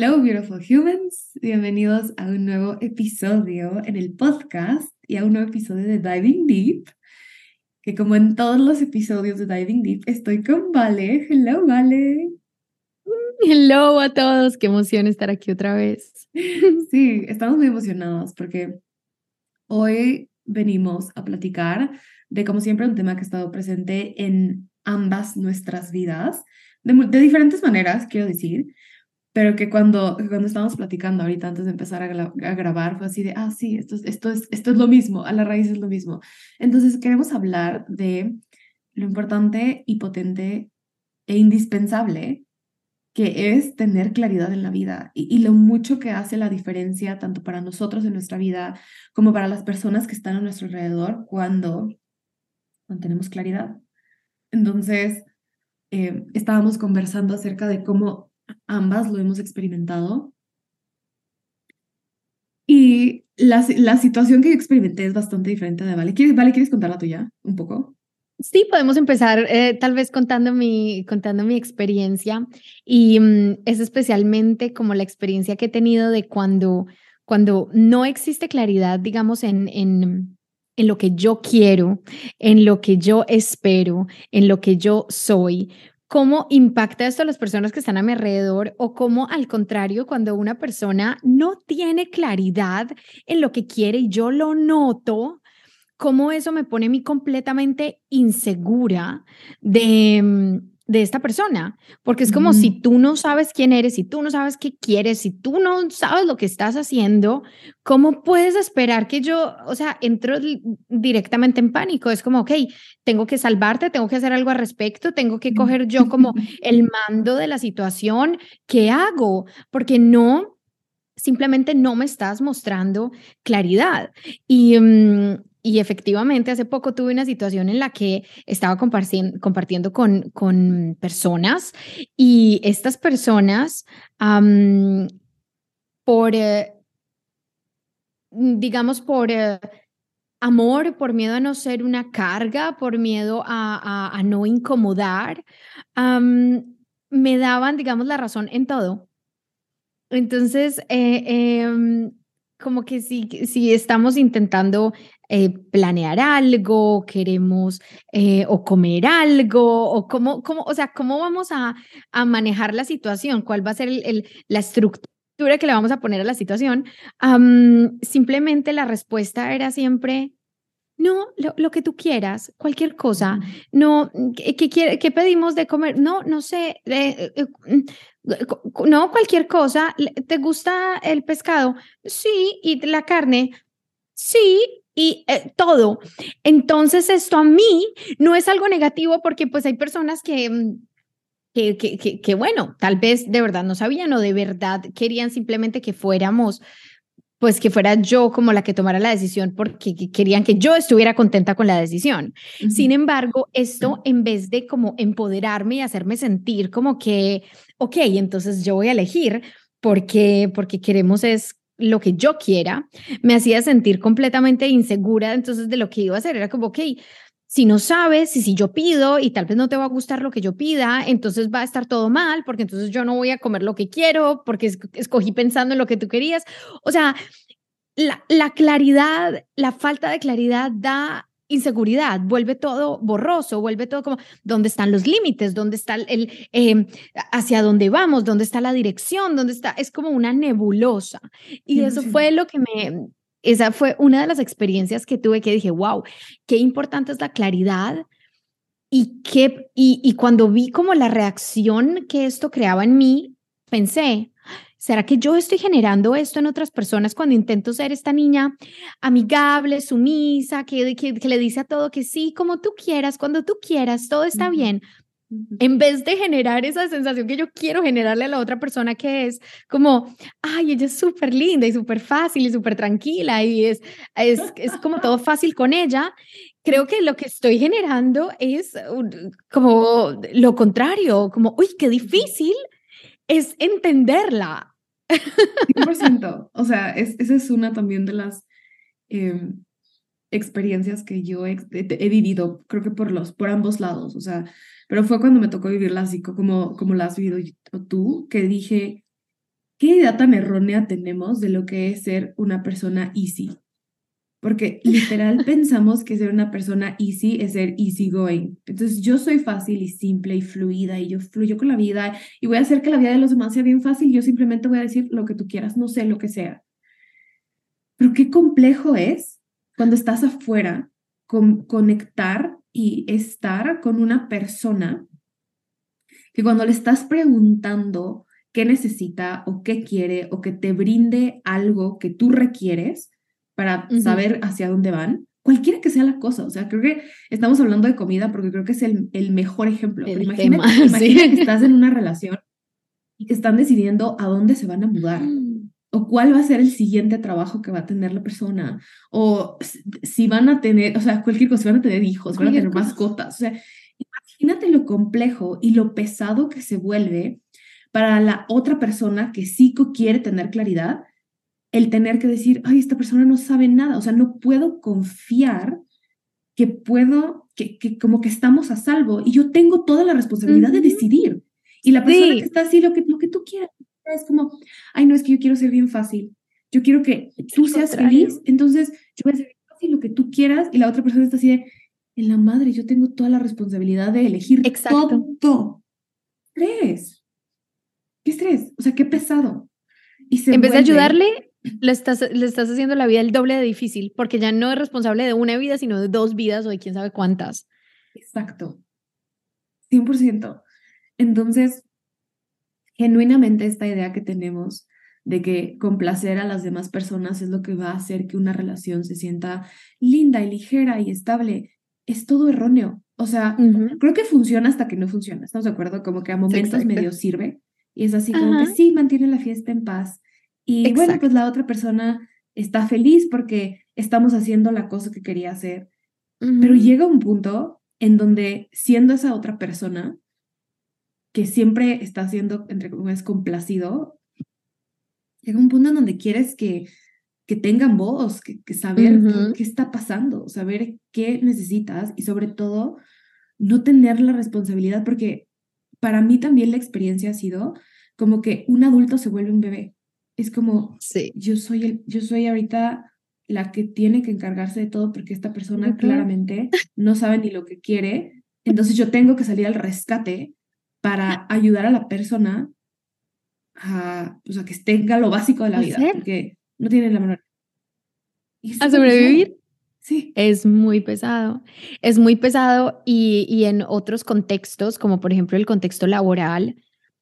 Hello, beautiful humans. Bienvenidos a un nuevo episodio en el podcast y a un nuevo episodio de Diving Deep. Que como en todos los episodios de Diving Deep, estoy con Vale. Hello, Vale. Hello a todos. Qué emoción estar aquí otra vez. Sí, estamos muy emocionados porque hoy venimos a platicar de, como siempre, un tema que ha estado presente en ambas nuestras vidas, de, de diferentes maneras, quiero decir pero que cuando, cuando estábamos platicando ahorita antes de empezar a, grabar fue así de, ah, sí, esto, esto, es, esto es lo mismo, a la raíz es lo mismo. Entonces queremos hablar de lo importante y potente e indispensable que es tener claridad en la vida y, lo mucho que hace la diferencia tanto para nosotros en nuestra vida como para las personas que están a nuestro alrededor cuando, cuando tenemos claridad. Entonces, eh, estábamos conversando acerca de cómo ambas lo hemos experimentado. Y la, la situación que yo experimenté es bastante diferente de Vale. ¿Quieres, vale, ¿quieres contar la tuya un poco? Sí, podemos empezar eh, tal vez contando mi, contando mi experiencia y mm, es especialmente como la experiencia que he tenido de cuando, cuando no existe claridad, digamos, en, en, en lo que yo quiero, en lo que yo espero, en lo que yo soy, cómo impacta esto a las personas que están a mi alrededor o cómo al contrario, cuando una persona no tiene claridad en lo que quiere y yo lo noto, cómo eso me pone a mí completamente insegura de mm, de esta persona, porque es como si tú no sabes quién eres, si tú no sabes qué quieres, si tú no sabes lo que estás haciendo, ¿cómo puedes esperar que yo, o sea, entro directamente en pánico? Es como, ok, tengo que salvarte, tengo que hacer algo al respecto, tengo que coger yo como el mando de la situación, ¿qué hago? Porque no, simplemente no me estás mostrando claridad. Y, mm, y efectivamente, hace poco tuve una situación en la que estaba compartiendo, con, con personas y estas personas, por, eh, digamos, por eh, amor, por miedo a no ser una carga, por miedo a, a, no incomodar, me daban, digamos, la razón en todo. Entonces, eh, em, como que si, si estamos intentando eh, planear algo, queremos eh, o comer algo, o cómo, cómo, o sea, cómo vamos a, a manejar la situación, cuál va a ser el, la estructura que le vamos a poner a la situación. simplemente la respuesta era siempre, no, lo, que tú quieras, cualquier cosa. No, ¿qué, qué, pedimos de comer? No, no sé. Eh, no, cualquier cosa. ¿Te gusta el pescado? Sí. ¿Y la carne? Sí y eh, todo. Entonces esto a mí no es algo negativo porque pues hay personas que, mm, que, que, que, bueno, tal vez de verdad no sabían o de verdad querían simplemente que fuéramos pues que fuera yo como la que tomara la decisión porque querían que yo estuviera contenta con la decisión. Sin embargo, esto en vez de como empoderarme y hacerme sentir como que, ok, entonces yo voy a elegir porque, porque queremos es lo que yo quiera, me hacía sentir completamente insegura entonces de lo que iba a hacer. Era como, ok, si no sabes, y si yo pido y tal vez no te va a gustar lo que yo pida, entonces va a estar todo mal, porque entonces yo no voy a comer lo que quiero, porque escogí pensando en lo que tú querías. O sea, la, la claridad, la falta de claridad da inseguridad, vuelve todo borroso, vuelve todo como, ¿dónde están los límites? ¿Dónde está el, em, hacia dónde vamos? ¿Dónde está la dirección? ¿Dónde está? Es como una nebulosa. Y eso fue lo que me, esa fue una de las experiencias que tuve que dije, wow, qué importante es la claridad. Y, que, y, y cuando vi como la reacción que esto creaba en mí, pensé, ¿será que yo estoy generando esto en otras personas cuando intento ser esta niña amigable, sumisa, que, que, que le dice a todo que sí, como tú quieras, cuando tú quieras, todo está bien? En vez de generar esa sensación que yo quiero generarle a la otra persona que es como, ay, ella es súper linda y súper fácil y súper tranquila y es, es, es como todo fácil con ella, creo que lo que estoy generando es como lo contrario, como, uy, qué difícil es entenderla. 100%. O sea, es, esa es una también de las em, experiencias que yo he, vivido, creo que por, los, por ambos lados. O sea, pero fue cuando me tocó vivirla así como, como la has vivido tú, que dije, ¿qué idea tan errónea tenemos de lo que es ser una persona easy? Porque literal pensamos que ser una persona easy es ser easy going. Entonces yo soy fácil y simple y fluida y yo fluyo con la vida y voy a hacer que la vida de los demás sea bien fácil. Yo simplemente voy a decir lo que tú quieras, no sé lo que sea. Pero qué complejo es cuando estás afuera con conectar y estar con una persona que cuando le estás preguntando qué necesita o qué quiere o que te brinde algo que tú requieres para saber hacia dónde van, cualquiera que sea la cosa. O sea, creo que estamos hablando de comida porque creo que es el, el mejor ejemplo. imagínate, que estás en una relación y que están decidiendo a dónde se van a mudar. Mm o cuál va a ser el siguiente trabajo que va a tener la persona, o si van a tener, o sea, cualquier cosa, si van a tener hijos, van a tener mascotas, o sea, imagínate lo complejo y lo pesado que se vuelve para la otra persona que sí quiere tener claridad, el tener que decir, ay, esta persona no sabe nada, o sea, no puedo confiar que puedo, que, que como que estamos a salvo y yo tengo toda la responsabilidad de decidir. Y la persona que está así, lo que, lo que tú quieras, es como, ay, no, es que yo quiero ser bien fácil. Yo quiero que tú seas feliz, entonces yo voy a ser bien fácil lo que tú quieras y la otra persona está así de, en la madre, yo tengo toda la responsabilidad de elegir Exacto. todo. Estrés. ¿Qué estrés? O sea, qué pesado. Y en vez de ayudarle, le estás, le estás haciendo la vida el doble de difícil, porque ya no es responsable de una vida, sino de dos vidas o de quién sabe cuántas. Exacto. 100%. Entonces, genuinamente esta idea que tenemos de que complacer a las demás personas es lo que va a hacer que una relación se sienta linda y ligera y estable, es todo erróneo. O sea, creo que funciona hasta que no funciona. ¿Estamos de acuerdo? Como que a momentos medio sirve y es así como que sí, mantiene la fiesta en paz. Y bueno, pues la otra persona está feliz porque estamos haciendo la cosa que quería hacer. Pero llega un punto en donde siendo esa otra persona, que siempre está siendo, entre comillas, complacido, llega un punto en donde quieres que, que tengan voz, que, que saber qué, está pasando, saber qué necesitas y sobre todo no tener la responsabilidad, porque para mí también la experiencia ha sido como que un adulto se vuelve un bebé. Es como, sí. yo, soy el, yo soy ahorita la que tiene que encargarse de todo porque esta persona claramente no sabe ni lo que quiere, entonces yo tengo que salir al rescate para ayudar a la persona a, pues, a que tenga lo básico de la vida, porque no tiene la menor. A sobrevivir. Sí. Es muy pesado. Es muy pesado y, y en otros contextos, como por ejemplo el contexto laboral,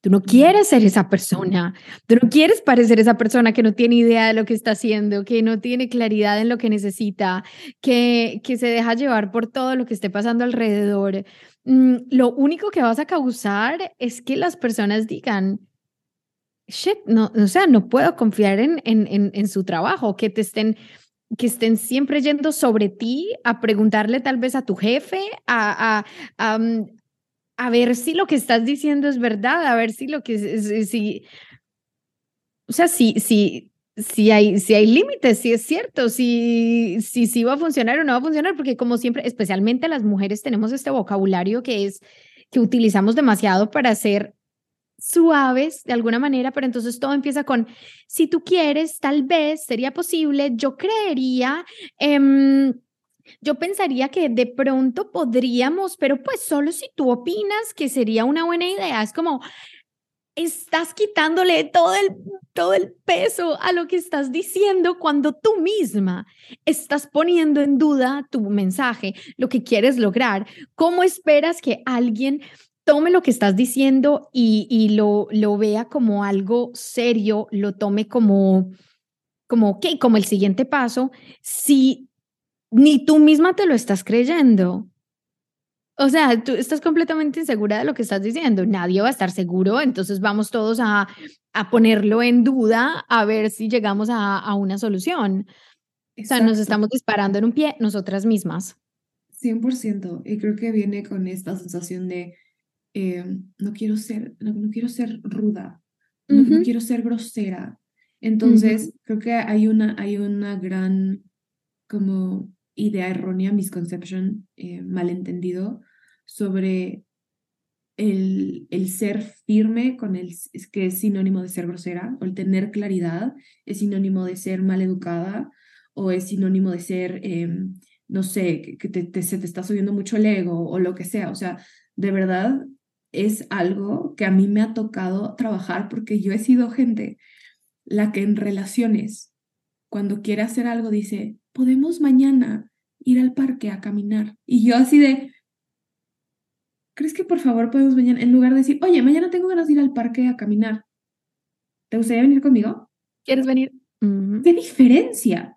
Tú no quieres ser esa persona, tú no quieres parecer esa persona que no tiene idea de lo que está haciendo, que no tiene claridad en lo que necesita, que, que se deja llevar por todo lo que esté pasando alrededor. Mm, lo único que vas a causar es que las personas digan, shit, no, o sea, no puedo confiar en, en, en, su trabajo, que te estén que estén siempre yendo sobre ti a preguntarle tal vez a tu jefe, a, a, mm, a, ver si lo que estás diciendo es verdad, a ver si lo que, si, o sea, si, si, si hay, si hay límites, si es cierto, si, si, si va a funcionar o no va a funcionar, porque como siempre, especialmente las mujeres tenemos este vocabulario que es que utilizamos demasiado para ser suaves de alguna manera, pero entonces todo empieza con, si tú quieres, tal vez sería posible, yo creería, em, yo pensaría que de pronto podríamos, pero pues solo si tú opinas que sería una buena idea, es como, estás quitándole todo el, todo el peso a lo que estás diciendo cuando tú misma estás poniendo en duda tu mensaje, lo que quieres lograr. ¿Cómo esperas que alguien tome lo que estás diciendo y, y lo, lo vea como algo serio, lo tome como, como, ok, como el siguiente paso, si ni tú misma te lo estás creyendo. O sea, tú estás completamente insegura de lo que estás diciendo. Nadie va a estar seguro, entonces vamos todos a, a ponerlo en duda a ver si llegamos a, a una solución. O sea, nos estamos disparando en un pie nosotras mismas. 100%. Y creo que viene con esta sensación de eh, no quiero ser, no, quiero ser ruda, no, quiero ser grosera. Entonces, creo que hay una, hay una gran como idea errónea, misconception, eh, malentendido, sobre el, el, ser firme con el que es sinónimo de ser grosera, o el tener claridad es sinónimo de ser maleducada, o es sinónimo de ser, em, no sé, que, te, se te está subiendo mucho el ego, o lo que sea. O sea, de verdad, es algo que a mí me ha tocado trabajar porque yo he sido gente la que en relaciones, cuando quiere hacer algo, dice, podemos mañana ir al parque a caminar. Y yo así de, ¿crees que por favor podemos mañana, en lugar de decir, oye, mañana tengo ganas de ir al parque a caminar, ¿te gustaría venir conmigo? ¿Quieres venir? ¿Qué diferencia?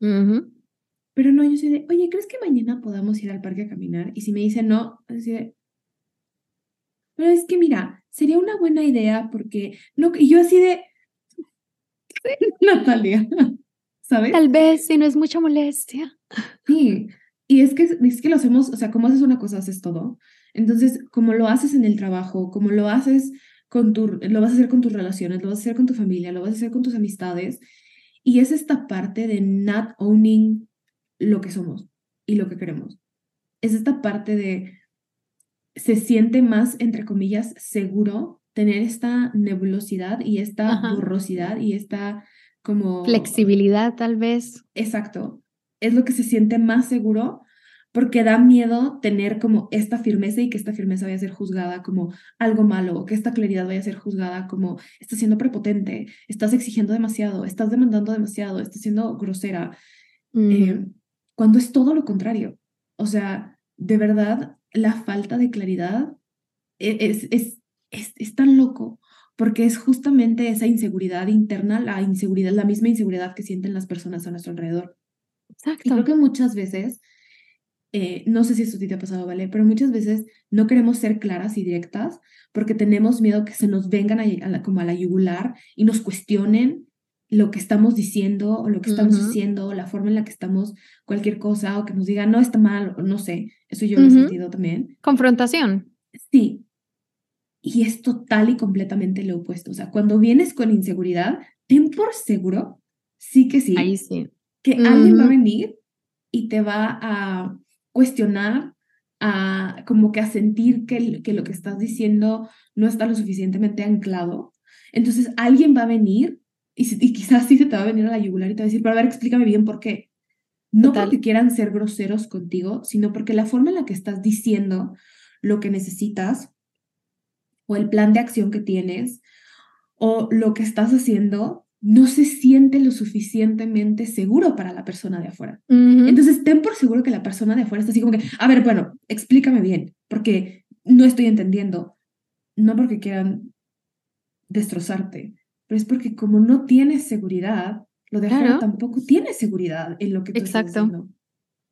Pero no, yo soy de, oye, ¿crees que mañana podamos ir al parque a caminar? Y si me dice no, así de, pero es que mira, sería una buena idea porque no, y yo así de Natalia, ¿sabes? Tal vez si no es mucha molestia. Sí, y es que, es que lo hacemos, o sea, como haces una cosa, haces todo. Entonces, como lo haces en el trabajo, como lo haces con tu, lo vas a hacer con tus relaciones, lo vas a hacer con tu familia, lo vas a hacer con tus amistades. Y es esta parte de not owning lo que somos y lo que queremos. Es esta parte de se siente más, entre comillas, seguro tener esta nebulosidad y esta borrosidad y esta como... Flexibilidad tal vez. Exacto. Es lo que se siente más seguro porque da miedo tener como esta firmeza y que esta firmeza vaya a ser juzgada como algo malo, o que esta claridad vaya a ser juzgada como estás siendo prepotente, estás exigiendo demasiado, estás demandando demasiado, estás siendo grosera, eh, cuando es todo lo contrario. O sea, de verdad, la falta de claridad e-, es, es, es, tan loco porque es justamente esa inseguridad interna, la inseguridad, la misma inseguridad que sienten las personas a nuestro alrededor. Exacto. Y creo que muchas veces, eh, no sé si esto te ha pasado, ¿vale? Pero muchas veces no queremos ser claras y directas porque tenemos miedo que se nos vengan a, como a la yugular y nos cuestionen lo que estamos diciendo o lo que estamos haciendo, o la forma en la que estamos, cualquier cosa, o que nos digan, no, está mal, o no sé, eso yo lo he sentido también. Confrontación. Sí. Y es total y completamente lo opuesto. O sea, cuando vienes con inseguridad, ten por seguro, sí que sí, Ahí sí. que alguien va a venir y te va a cuestionar, a como que a sentir que, que lo que estás diciendo no está lo suficientemente anclado. Entonces, alguien va a venir y, quizás sí se te va a venir a la yugular y te va a decir, pero a ver, explícame bien por qué. No porque quieran ser groseros contigo, sino porque la forma en la que estás diciendo lo que necesitas o el plan de acción que tienes o lo que estás haciendo no se siente lo suficientemente seguro para la persona de afuera. Entonces, ten por seguro que la persona de afuera está así como que, a ver, bueno, explícame bien, porque no estoy entendiendo. No porque quieran destrozarte, pero es porque como no tienes seguridad, lo de afuera tampoco tiene seguridad en lo que tú Exacto. estás haciendo.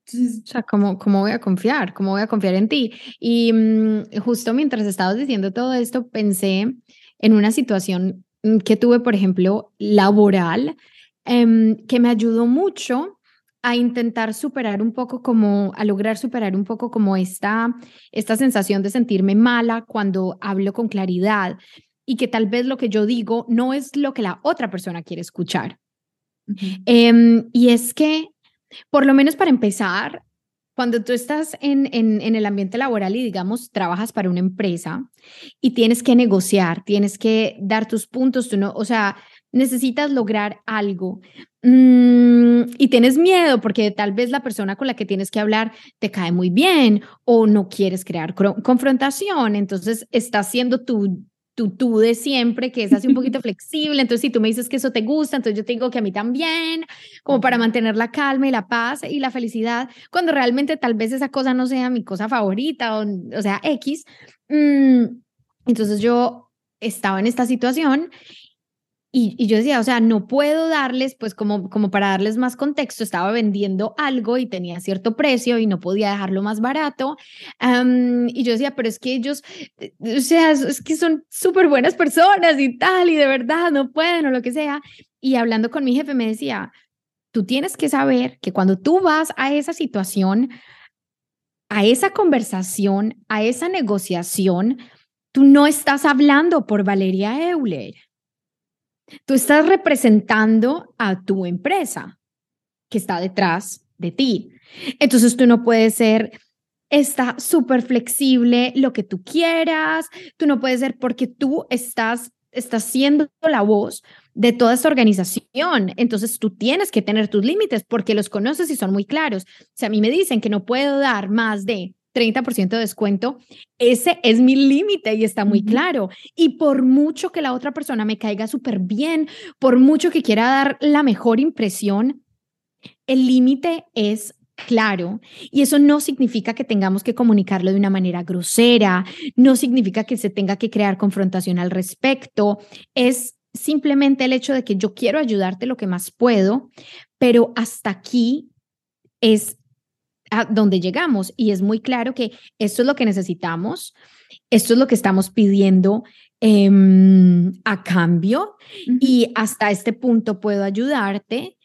Entonces, o sea, ¿cómo, ¿cómo voy a confiar? ¿Cómo voy a confiar en ti? Y mm, justo mientras estabas diciendo todo esto, pensé en una situación mm, que tuve, por ejemplo, laboral, em, que me ayudó mucho a intentar superar un poco como, a lograr superar un poco como esta, esta sensación de sentirme mala cuando hablo con claridad y que tal vez lo que yo digo no es lo que la otra persona quiere escuchar. Em, y es que, por lo menos para empezar, cuando tú estás en, en, el ambiente laboral y digamos trabajas para una empresa y tienes que negociar, tienes que dar tus puntos, tú no, o sea, necesitas lograr algo mm, y tienes miedo porque tal vez la persona con la que tienes que hablar te cae muy bien o no quieres crear confrontación, entonces estás siendo tú tu tú de siempre, que es así un poquito flexible. Entonces, si tú me dices que eso te gusta, entonces yo te digo que a mí también, como para mantener la calma y la paz y la felicidad, cuando realmente tal vez esa cosa no sea mi cosa favorita o, o sea, X. Mm, entonces yo estaba en esta situación y, yo decía, o sea, no puedo darles, pues como, como para darles más contexto, estaba vendiendo algo y tenía cierto precio y no podía dejarlo más barato. y yo decía, pero es que ellos, eh, o sea, es que son súper buenas personas y tal, y de verdad no pueden o lo que sea. Y hablando con mi jefe me decía, tú tienes que saber que cuando tú vas a esa situación, a esa conversación, a esa negociación, tú no estás hablando por Valeria Euler Tú estás representando a tu empresa que está detrás de ti. Entonces tú no puedes ser está súper flexible lo que tú quieras, tú no puedes ser porque tú estás estás siendo la voz de toda esta organización. Entonces tú tienes que tener tus límites porque los conoces y son muy claros. O sea, a mí me dicen que no puedo dar más de 30% de descuento, ese es mi límite y está muy claro. Y por mucho que la otra persona me caiga súper bien, por mucho que quiera dar la mejor impresión, el límite es claro. Y eso no significa que tengamos que comunicarlo de una manera grosera, no significa que se tenga que crear confrontación al respecto, es simplemente el hecho de que yo quiero ayudarte lo que más puedo, pero hasta aquí es a donde llegamos. Y es muy claro que esto es lo que necesitamos, esto es lo que estamos pidiendo em, a cambio y hasta este punto puedo ayudarte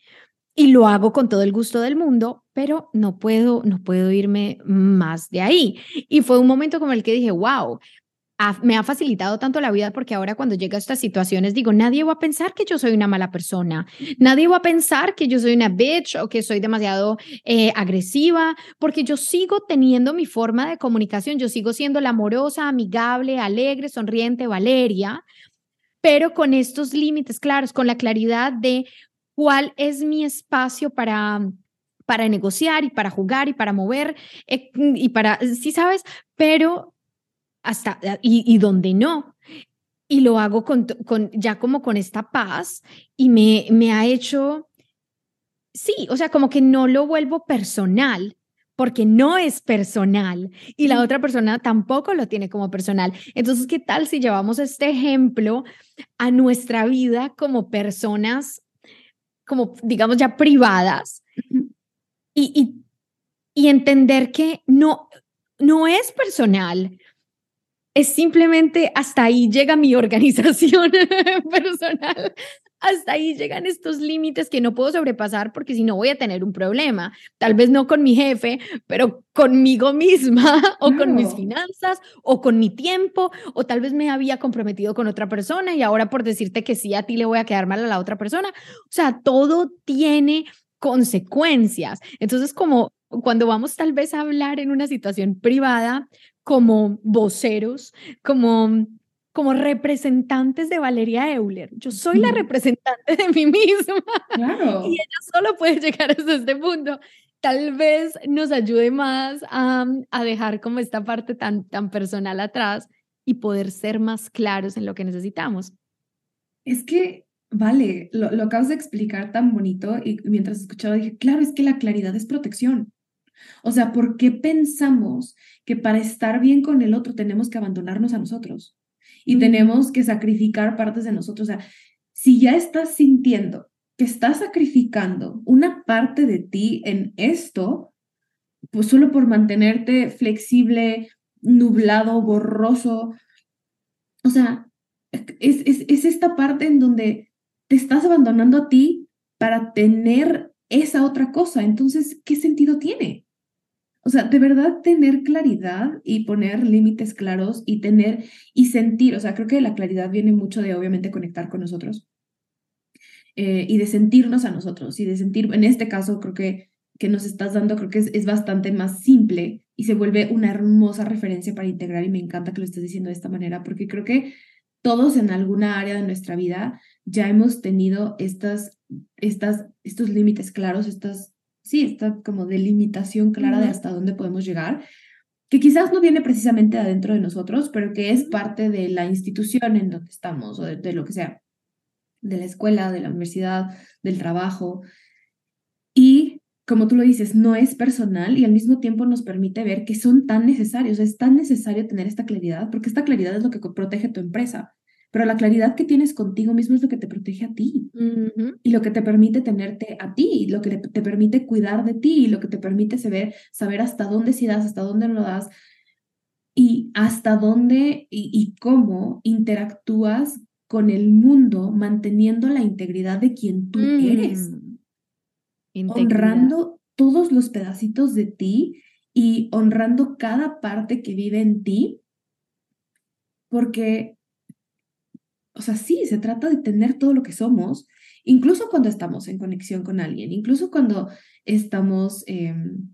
y lo hago con todo el gusto del mundo, pero no puedo, no puedo irme más de ahí. Y fue un momento como el que dije, wow, me ha facilitado tanto la vida porque ahora cuando llega a estas situaciones digo, nadie va a pensar que yo soy una mala persona, nadie va a pensar que yo soy una bitch o que soy demasiado eh, agresiva, porque yo sigo teniendo mi forma de comunicación, yo sigo siendo la amorosa, amigable, alegre, sonriente Valeria, pero con estos límites claros, con la claridad de cuál es mi espacio para para negociar y para jugar y para mover eh, y para, sí sabes, pero hasta eh, y, y donde no. Y lo hago con, con, ya como con esta paz y me, me ha hecho, sí, o sea, como que no lo vuelvo personal, porque no es personal y la otra persona tampoco lo tiene como personal. Entonces, ¿qué tal si llevamos este ejemplo a nuestra vida como personas, como digamos ya privadas y, y, y entender que no, no es personal? Es simplemente hasta ahí llega mi organización personal. Hasta ahí llegan estos límites que no puedo sobrepasar porque si no voy a tener un problema. Tal vez no con mi jefe, pero conmigo misma o con mis finanzas o con mi tiempo o tal vez me había comprometido con otra persona y ahora por decirte que sí a ti le voy a quedar mal a la otra persona. O sea, todo tiene consecuencias. Entonces, como cuando vamos tal vez a hablar en una situación privada, como voceros, como, como representantes de Valeria Euler. Yo soy la representante de mí misma y ella solo puede llegar hasta este punto. Tal vez nos ayude más a, a dejar como esta parte tan, tan personal atrás y poder ser más claros en lo que necesitamos. Es que, vale, lo, lo acabas de explicar tan bonito y mientras escuchaba dije, claro, es que la claridad es protección. O sea, ¿por qué pensamos que para estar bien con el otro tenemos que abandonarnos a nosotros? Y tenemos que sacrificar partes de nosotros. O sea, si ya estás sintiendo que estás sacrificando una parte de ti en esto, pues solo por mantenerte flexible, nublado, borroso. O sea, es, es, es esta parte en donde te estás abandonando a ti para tener esa otra cosa. Entonces, ¿qué sentido tiene? O sea, de verdad tener claridad y poner límites claros y tener y sentir, o sea, creo que la claridad viene mucho de obviamente conectar con nosotros eh, y de sentirnos a nosotros y de sentir, en este caso creo que, que nos estás dando, creo que es, es bastante más simple y se vuelve una hermosa referencia para integrar y me encanta que lo estés diciendo de esta manera porque creo que todos en alguna área de nuestra vida ya hemos tenido estas, estas, estos límites claros, estas sí, esta como delimitación clara de hasta dónde podemos llegar. que quizás no viene precisamente adentro de nosotros, pero que es parte de la institución en donde estamos o de, lo que sea, de la escuela, de la universidad, del trabajo. Y como tú lo dices, no es personal y al mismo tiempo nos permite ver que son tan necesarios, es tan necesario tener esta claridad, porque esta claridad es lo que protege tu empresa pero la claridad que tienes contigo mismo es lo que te protege a ti. Y lo que te permite tenerte a ti, lo que te, permite cuidar de ti, lo que te permite saber, saber hasta dónde sí das, hasta dónde no lo das y hasta dónde y, cómo interactúas con el mundo manteniendo la integridad de quien tú eres, mm. honrando todos los pedacitos de ti y honrando cada parte que vive en ti, porque o sea, sí, se trata de tener todo lo que somos, incluso cuando estamos en conexión con alguien, incluso cuando estamos em,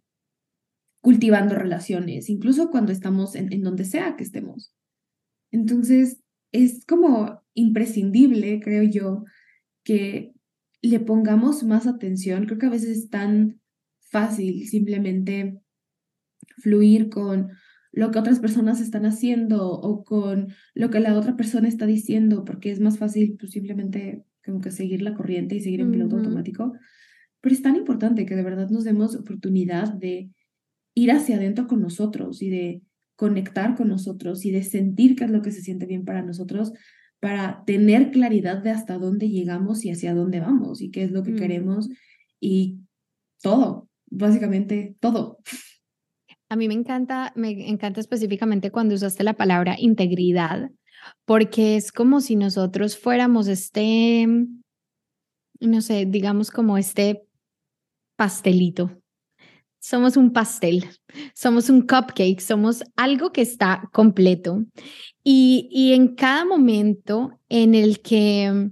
cultivando relaciones, incluso cuando estamos en, en donde sea que estemos. Entonces, es como imprescindible, creo yo, que le pongamos más atención. Creo que a veces es tan fácil simplemente fluir con lo que otras personas están haciendo o con lo que la otra persona está diciendo, porque es más fácil pues, simplemente como que seguir la corriente y seguir en piloto automático. Pero es tan importante que de verdad nos demos oportunidad de ir hacia adentro con nosotros y de conectar con nosotros y de sentir qué es lo que se siente bien para nosotros, para tener claridad de hasta dónde llegamos y hacia dónde vamos y qué es lo que queremos y todo, básicamente todo. A mí me encanta, me encanta específicamente cuando usaste la palabra integridad, porque es como si nosotros fuéramos este, no sé, digamos como este pastelito. Somos un pastel, somos un cupcake, somos algo que está completo. Y, y en cada momento en el que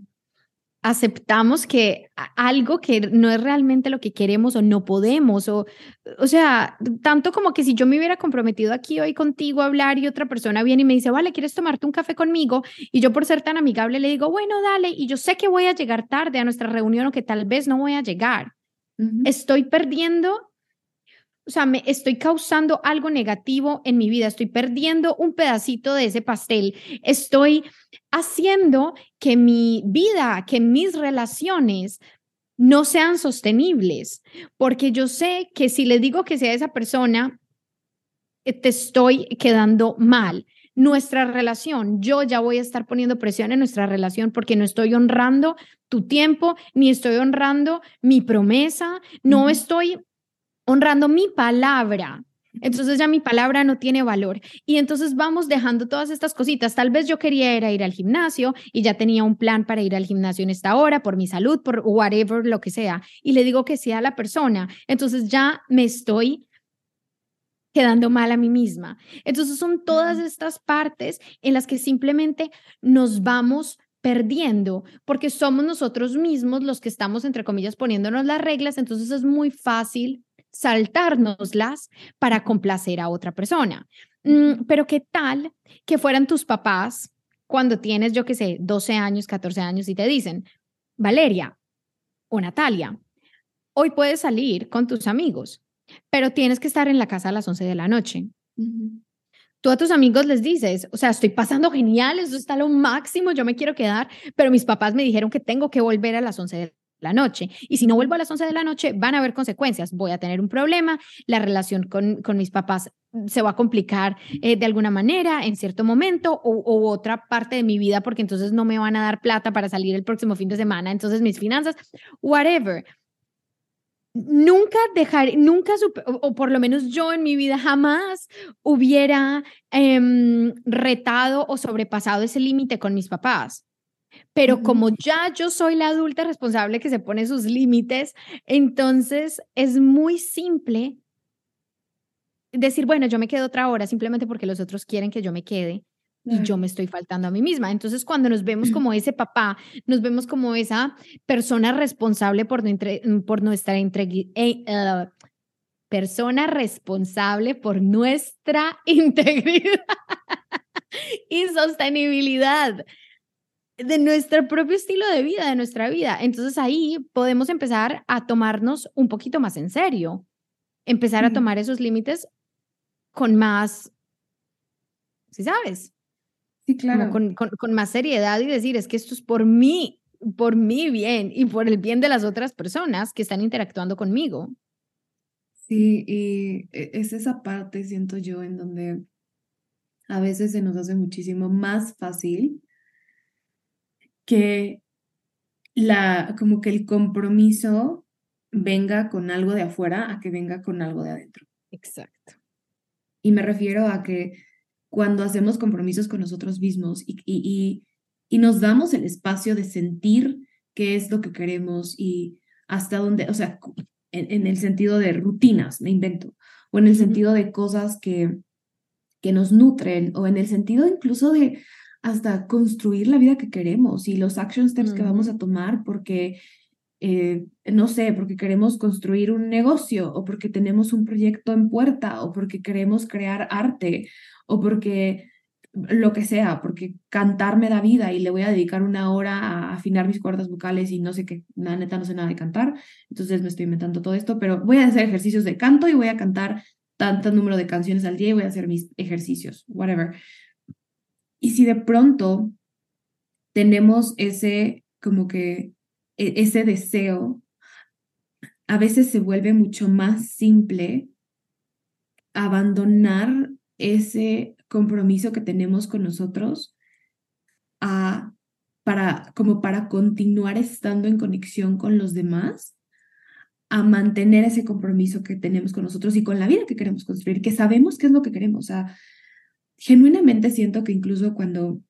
aceptamos que algo que no es realmente lo que queremos o no podemos, o, o sea, tanto como que si yo me hubiera comprometido aquí hoy contigo a hablar y otra persona viene y me dice, vale, ¿quieres tomarte un café conmigo? Y yo por ser tan amigable le digo, bueno, dale, y yo sé que voy a llegar tarde a nuestra reunión o que tal vez no voy a llegar. Estoy perdiendo o sea, me estoy causando algo negativo en mi vida, estoy perdiendo un pedacito de ese pastel, estoy haciendo que mi vida, que mis relaciones no sean sostenibles, porque yo sé que si le digo que sea esa persona, eh, te estoy quedando mal. Nuestra relación, yo ya voy a estar poniendo presión en nuestra relación porque no estoy honrando tu tiempo, ni estoy honrando mi promesa, no estoy honrando mi palabra. Entonces ya mi palabra no tiene valor. Y entonces vamos dejando todas estas cositas. Tal vez yo quería ir a ir al gimnasio y ya tenía un plan para ir al gimnasio en esta hora, por mi salud, por whatever, lo que sea. Y le digo que sea la persona. Entonces ya me estoy quedando mal a mí misma. Entonces son todas estas partes en las que simplemente nos vamos perdiendo porque somos nosotros mismos los que estamos, entre comillas, poniéndonos las reglas. Entonces es muy fácil saltárnoslas para complacer a otra persona. Mm, pero qué tal que fueran tus papás cuando tienes, yo qué sé, 12 años, 14 años y te dicen, Valeria o Natalia, hoy puedes salir con tus amigos, pero tienes que estar en la casa a las 11 de la noche. Tú a tus amigos les dices, o sea, estoy pasando genial, eso está lo máximo, yo me quiero quedar, pero mis papás me dijeron que tengo que volver a las 11 de la noche. Y si no vuelvo a las 11 de la noche, van a haber consecuencias. Voy a tener un problema, la relación con, con mis papás se va a complicar eh, de alguna manera en cierto momento o, otra parte de mi vida porque entonces no me van a dar plata para salir el próximo fin de semana, entonces mis finanzas, whatever. Nunca dejar, nunca, o, por lo menos yo en mi vida jamás hubiera em, retado o sobrepasado ese límite con mis papás. Pero como ya yo soy la adulta responsable que se pone sus límites, entonces es muy simple decir, bueno, yo me quedo otra hora simplemente porque los otros quieren que yo me quede y yo me estoy faltando a mí misma. Entonces, cuando nos vemos como ese papá, nos vemos como esa persona responsable por, por nuestra eh, uh, persona responsable por nuestra integridad y sostenibilidad de nuestro propio estilo de vida, de nuestra vida. Entonces ahí podemos empezar a tomarnos un poquito más en serio, empezar a tomar esos límites con más, si sabes, sí, claro. con, con, con, más seriedad y decir, es que esto es por mí, por mi bien y por el bien de las otras personas que están interactuando conmigo. Sí, y e, es esa parte, siento yo, en donde a veces se nos hace muchísimo más fácil que la, como que el compromiso venga con algo de afuera a que venga con algo de adentro. Exacto. Y me refiero a que cuando hacemos compromisos con nosotros mismos y, y, y, nos damos el espacio de sentir qué es lo que queremos y hasta dónde, o sea, en, el sentido de rutinas, me invento, o en el sentido de cosas que, que nos nutren, o en el sentido incluso de hasta construir la vida que queremos y los action steps que vamos a tomar porque, eh, no sé, porque queremos construir un negocio o porque tenemos un proyecto en puerta o porque queremos crear arte o porque lo que sea, porque cantar me da vida y le voy a dedicar una hora a afinar mis cuerdas vocales y no sé qué, nada, neta no sé nada de cantar, entonces me estoy inventando todo esto, pero voy a hacer ejercicios de canto y voy a cantar tanto número de canciones al día y voy a hacer mis ejercicios, whatever. Y si de pronto tenemos ese, como que, e, ese deseo, a veces se vuelve mucho más simple abandonar ese compromiso que tenemos con nosotros a, para, como para continuar estando en conexión con los demás, a mantener ese compromiso que tenemos con nosotros y con la vida que queremos construir, que sabemos qué es lo que queremos. Genuinamente siento que incluso cuando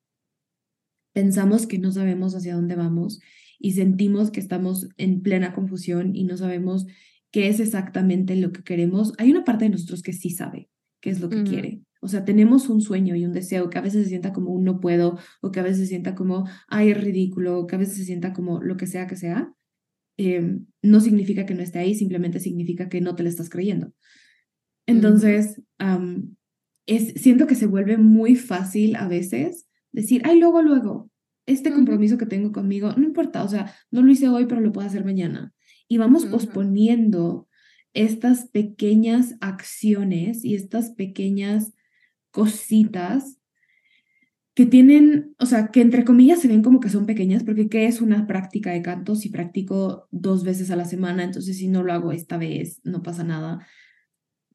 pensamos que no sabemos hacia dónde vamos y sentimos que estamos en plena confusión y no sabemos qué es exactamente lo que queremos, hay una parte de nosotros que sí sabe qué es lo que quiere. O sea, tenemos un sueño y un deseo que a veces se sienta como un no puedo, o que a veces se sienta como, ay, es ridículo, o que a veces se sienta como lo que sea que sea. Em, no significa que no esté ahí, simplemente significa que no te lo estás creyendo. Entonces, es, siento que se vuelve muy fácil a veces decir, ay, luego, luego, este compromiso que tengo conmigo, no importa, o sea, no lo hice hoy, pero lo puedo hacer mañana. Y vamos posponiendo estas pequeñas acciones y estas pequeñas cositas que tienen, o sea, que entre comillas se ven como que son pequeñas, porque ¿qué es una práctica de canto? Si practico dos veces a la semana, entonces si no lo hago esta vez, no pasa nada.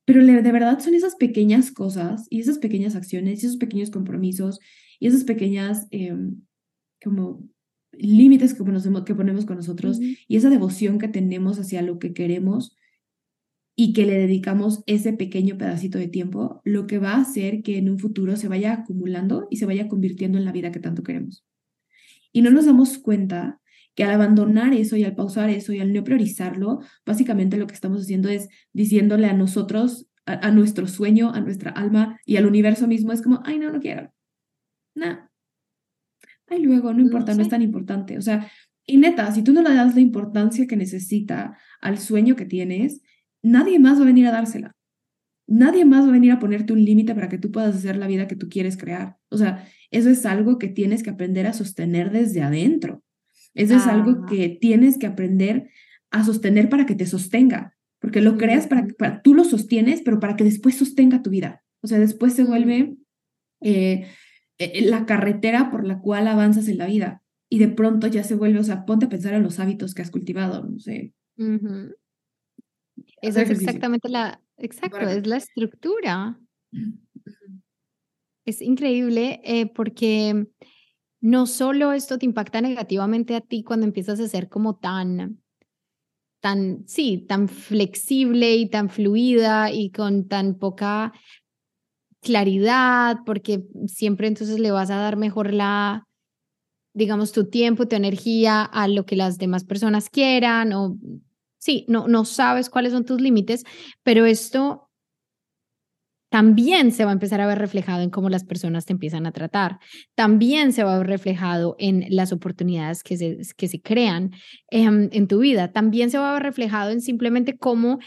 Pero de verdad son esas pequeñas cosas y esas pequeñas acciones y esos pequeños compromisos y esas pequeñas em, como límites que ponemos, que ponemos con nosotros y esa devoción que tenemos hacia lo que queremos y que le dedicamos ese pequeño pedacito de tiempo, lo que va a hacer que en un futuro se vaya acumulando y se vaya convirtiendo en la vida que tanto queremos. Y no nos damos cuenta que al abandonar eso y al pausar eso y al no priorizarlo, básicamente lo que estamos haciendo es diciéndole a nosotros, a, nuestro sueño, a nuestra alma y al universo mismo, es como, ay, no, no quiero. No. Ay, luego, no importa, no es tan importante. O sea, y neta, si tú no le das la importancia que necesita al sueño que tienes, nadie más va a venir a dársela. Nadie más va a venir a ponerte un límite para que tú puedas hacer la vida que tú quieres crear. O sea, eso es algo que tienes que aprender a sostener desde adentro. Eso es algo que tienes que aprender a sostener para que te sostenga, porque lo creas para que tú lo sostienes, pero para que después sostenga tu vida. O sea, después se vuelve eh, eh, la carretera por la cual avanzas en la vida y de pronto ya se vuelve, o sea, ponte a pensar en los hábitos que has cultivado, no sé, esa es exactamente la, exacto, es la estructura. Es increíble eh, porque no solo esto te impacta negativamente a ti cuando empiezas a ser como tan, tan, sí, tan flexible y tan fluida y con tan poca claridad, porque siempre entonces le vas a dar mejor la, digamos, tu tiempo, tu energía a lo que las demás personas quieran o sí, no, no sabes cuáles son tus límites, pero esto también se va a empezar a ver reflejado en cómo las personas te empiezan a tratar. También se va a ver reflejado en las oportunidades que se, que se crean em, en tu vida. También se va a ver reflejado en simplemente cómo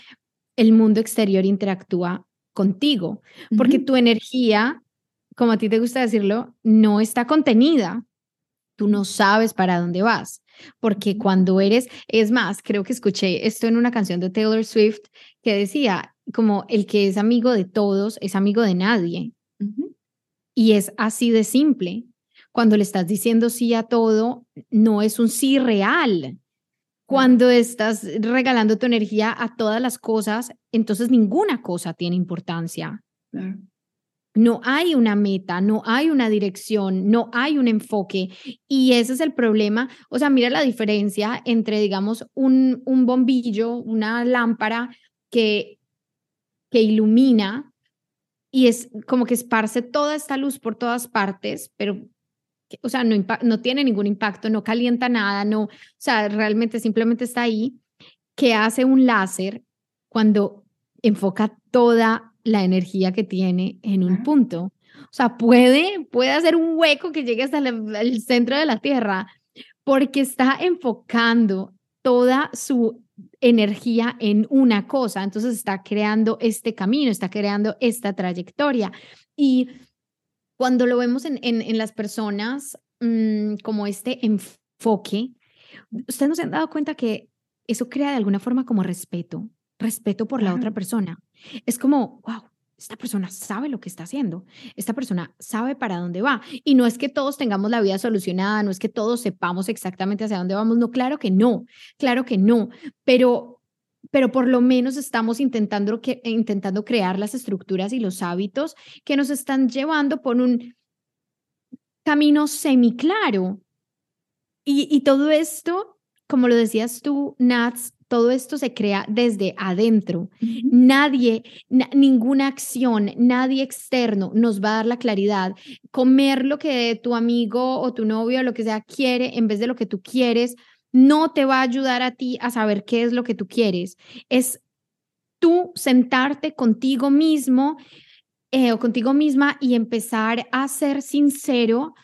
el mundo exterior interactúa contigo, porque tu energía, como a ti te gusta decirlo, no está contenida. Tú no sabes para dónde vas porque cuando eres, es más, creo que escuché esto en una canción de Taylor Swift que decía, como el que es amigo de todos es amigo de nadie. Y es así de simple. Cuando le estás diciendo sí a todo, no es un sí real. Cuando estás regalando tu energía a todas las cosas, entonces ninguna cosa tiene importancia. No hay una meta, no hay una dirección, no hay un enfoque. Y ese es el problema. O sea, mira la diferencia entre, digamos, un, un bombillo, una lámpara que, que ilumina y es como que esparce toda esta luz por todas partes, pero, o sea, no, no tiene ningún impacto, no calienta nada, no, o sea, realmente simplemente está ahí, que hace un láser cuando enfoca toda la energía que tiene en un punto. O sea, puede, puede hacer un hueco que llegue hasta el centro de la Tierra porque está enfocando toda su energía en una cosa, entonces está creando este camino, está creando esta trayectoria. Y cuando lo vemos en, en, las personas mm, como este enfoque, ustedes no se han dado cuenta que eso crea de alguna forma como respeto, respeto por la otra persona. Es como, wow, esta persona sabe lo que está haciendo, esta persona sabe para dónde va. Y no es que todos tengamos la vida solucionada, no es que todos sepamos exactamente hacia dónde vamos, no, claro que no, claro que no, pero, pero por lo menos estamos intentando, que, intentando crear las estructuras y los hábitos que nos están llevando por un camino semiclaro. Y, y todo esto, como lo decías tú, Nats, todo esto se crea desde adentro. Nadie, ninguna acción, nadie externo nos va a dar la claridad. Comer lo que tu amigo o tu novio o lo que sea quiere en vez de lo que tú quieres, no te va a ayudar a ti a saber qué es lo que tú quieres. Es tú sentarte contigo mismo eh, o contigo misma y empezar a ser sincero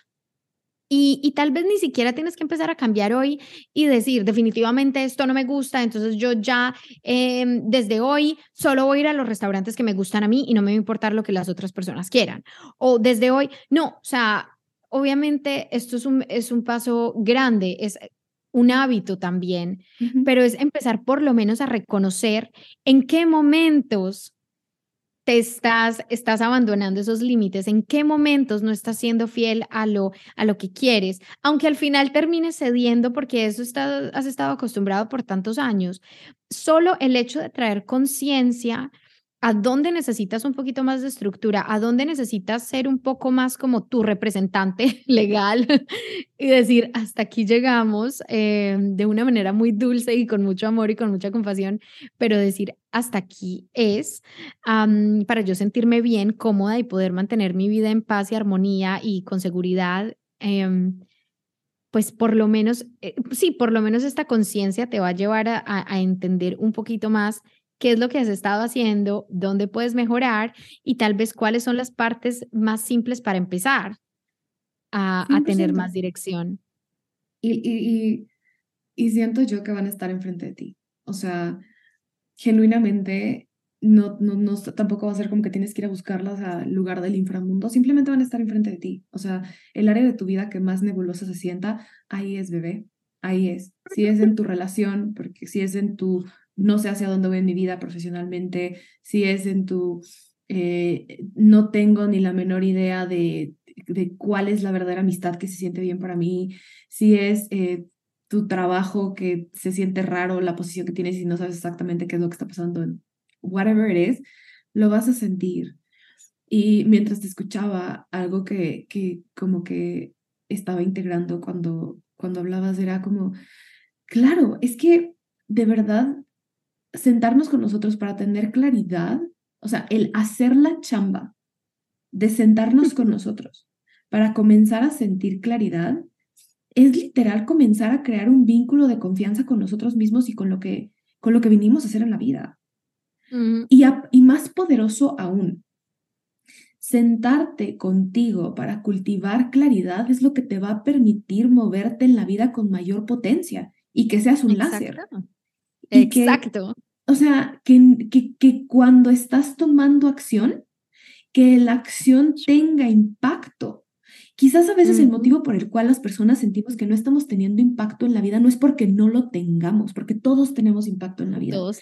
y, tal vez ni siquiera tienes que empezar a cambiar hoy y decir, definitivamente esto no me gusta, entonces yo ya em, desde hoy solo voy a ir a los restaurantes que me gustan a mí y no me va a importar lo que las otras personas quieran. O desde hoy, no, o sea, obviamente esto es un, es un paso grande, es un hábito también, pero es empezar por lo menos a reconocer en qué momentos te estás, estás abandonando esos límites, en qué momentos no estás siendo fiel a lo, a lo que quieres, aunque al final termines cediendo porque eso está, has estado acostumbrado por tantos años. Solo el hecho de traer conciencia a dónde necesitas un poquito más de estructura, a dónde necesitas ser un poco más como tu representante legal y decir, hasta aquí llegamos eh, de una manera muy dulce y con mucho amor y con mucha compasión, pero decir, hasta aquí es para yo sentirme bien, cómoda y poder mantener mi vida en paz y armonía y con seguridad. Em, pues por lo menos, eh, sí, por lo menos esta conciencia te va a llevar a, a entender un poquito más qué es lo que has estado haciendo, dónde puedes mejorar y tal vez cuáles son las partes más simples para empezar a, tener más dirección. Y, y, y, siento yo que van a estar enfrente de ti. O sea, genuinamente no, no, no, tampoco va a ser como que tienes que ir a buscarlas al lugar del inframundo, simplemente van a estar enfrente de ti. O sea, el área de tu vida que más nebulosa se sienta, ahí es bebé, ahí es. Si es en tu relación, porque si es en tu no sé hacia dónde voy en mi vida profesionalmente, si es en tu, eh, no tengo ni la menor idea de, de, cuál es la verdadera amistad que se siente bien para mí, si es eh, tu trabajo que se siente raro, la posición que tienes y no sabes exactamente qué es lo que está pasando whatever it is, lo vas a sentir. Y mientras te escuchaba, algo que, que como que estaba integrando cuando, cuando hablabas era como, claro, es que de verdad sentarnos con nosotros para tener claridad, o sea, el hacer la chamba de sentarnos con nosotros para comenzar a sentir claridad, es literal comenzar a crear un vínculo de confianza con nosotros mismos y con lo que, con lo que vinimos a hacer en la vida. y, y más poderoso aún, sentarte contigo para cultivar claridad es lo que te va a permitir moverte en la vida con mayor potencia y que seas un láser. Exacto. o sea, que, que, que cuando estás tomando acción, que la acción tenga impacto Quizás a veces el motivo por el cual las personas sentimos que no estamos teniendo impacto en la vida no es porque no lo tengamos, porque todos tenemos impacto en la vida. Todos.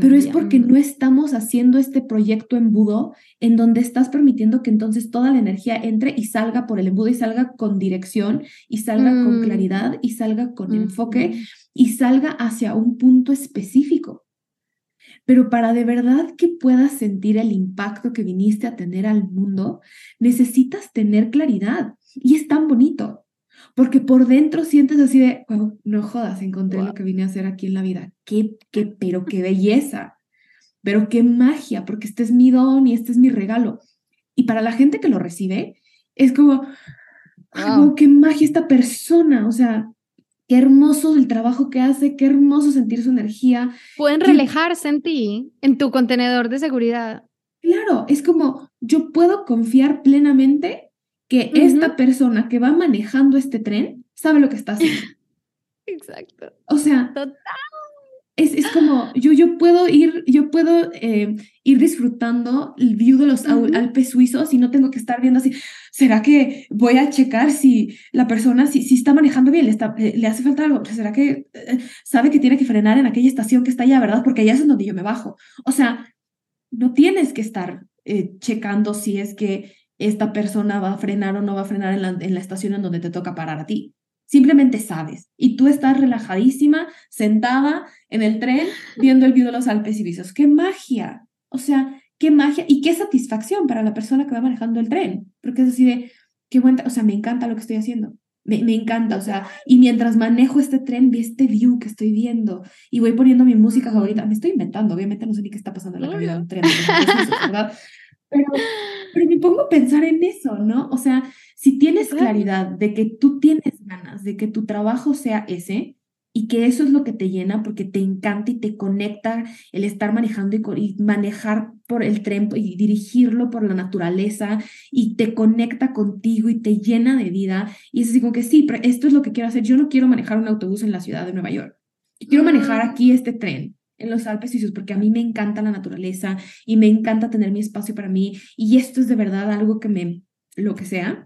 pero es porque no estamos haciendo este proyecto embudo en donde estás permitiendo que entonces toda la energía entre y salga por el embudo y salga con dirección y salga con mm. claridad y salga con enfoque y salga hacia un punto específico. Pero para de verdad que puedas sentir el impacto que viniste a tener al mundo, necesitas tener claridad. Y es tan bonito, porque por dentro sientes así de, no jodas, encontré lo que vine a hacer aquí en la vida. Qué, qué, pero qué belleza, pero qué magia, porque este es mi don y este es mi regalo. Y para la gente que lo recibe, es como, qué magia esta persona, o sea, Qué hermoso el trabajo que hace, qué hermoso sentir su energía. Pueden relajarse en ti, en tu contenedor de seguridad. Claro, es como yo puedo confiar plenamente que esta persona que va manejando este tren sabe lo que está haciendo. Exacto. O sea, Total es, como, yo, yo puedo ir, yo puedo eh, ir disfrutando el view de los Alpes suizos y no tengo que estar viendo así, ¿será que voy a checar si la persona, si, si está manejando bien, le, está, eh, le hace falta algo? ¿Será que eh, sabe que tiene que frenar en aquella estación que está allá, verdad? Porque allá es donde yo me bajo. O sea, no tienes que estar checando si es que esta persona va a frenar o no va a frenar en la, en la estación en donde te toca parar a ti. Simplemente sabes. Y tú estás relajadísima, sentada en el tren, viendo el video de los Alpes y visos. ¡Qué magia! O sea, qué magia y qué satisfacción para la persona que va manejando el tren. Porque es así de, qué buen, o sea, me encanta lo que estoy haciendo. Me, me, encanta, o sea, y mientras manejo este tren, vi este view que estoy viendo y voy poniendo mi música favorita. Me estoy inventando, obviamente no sé ni qué está pasando en la cabina de un tren, ¿verdad? Pero, pero me pongo a pensar en eso, ¿no? O sea, si tienes claridad de que tú tienes ganas de que tu trabajo sea ese y que eso es lo que te llena porque te encanta y te conecta el estar manejando y, manejar por el tren y dirigirlo por la naturaleza y te conecta contigo y te llena de vida y es así como que sí, pero esto es lo que quiero hacer. Yo no quiero manejar un autobús en la ciudad de Nueva York. quiero manejar mm. aquí este tren en los Alpes suizos porque a mí me encanta la naturaleza y me encanta tener mi espacio para mí y esto es de verdad algo que me lo que sea.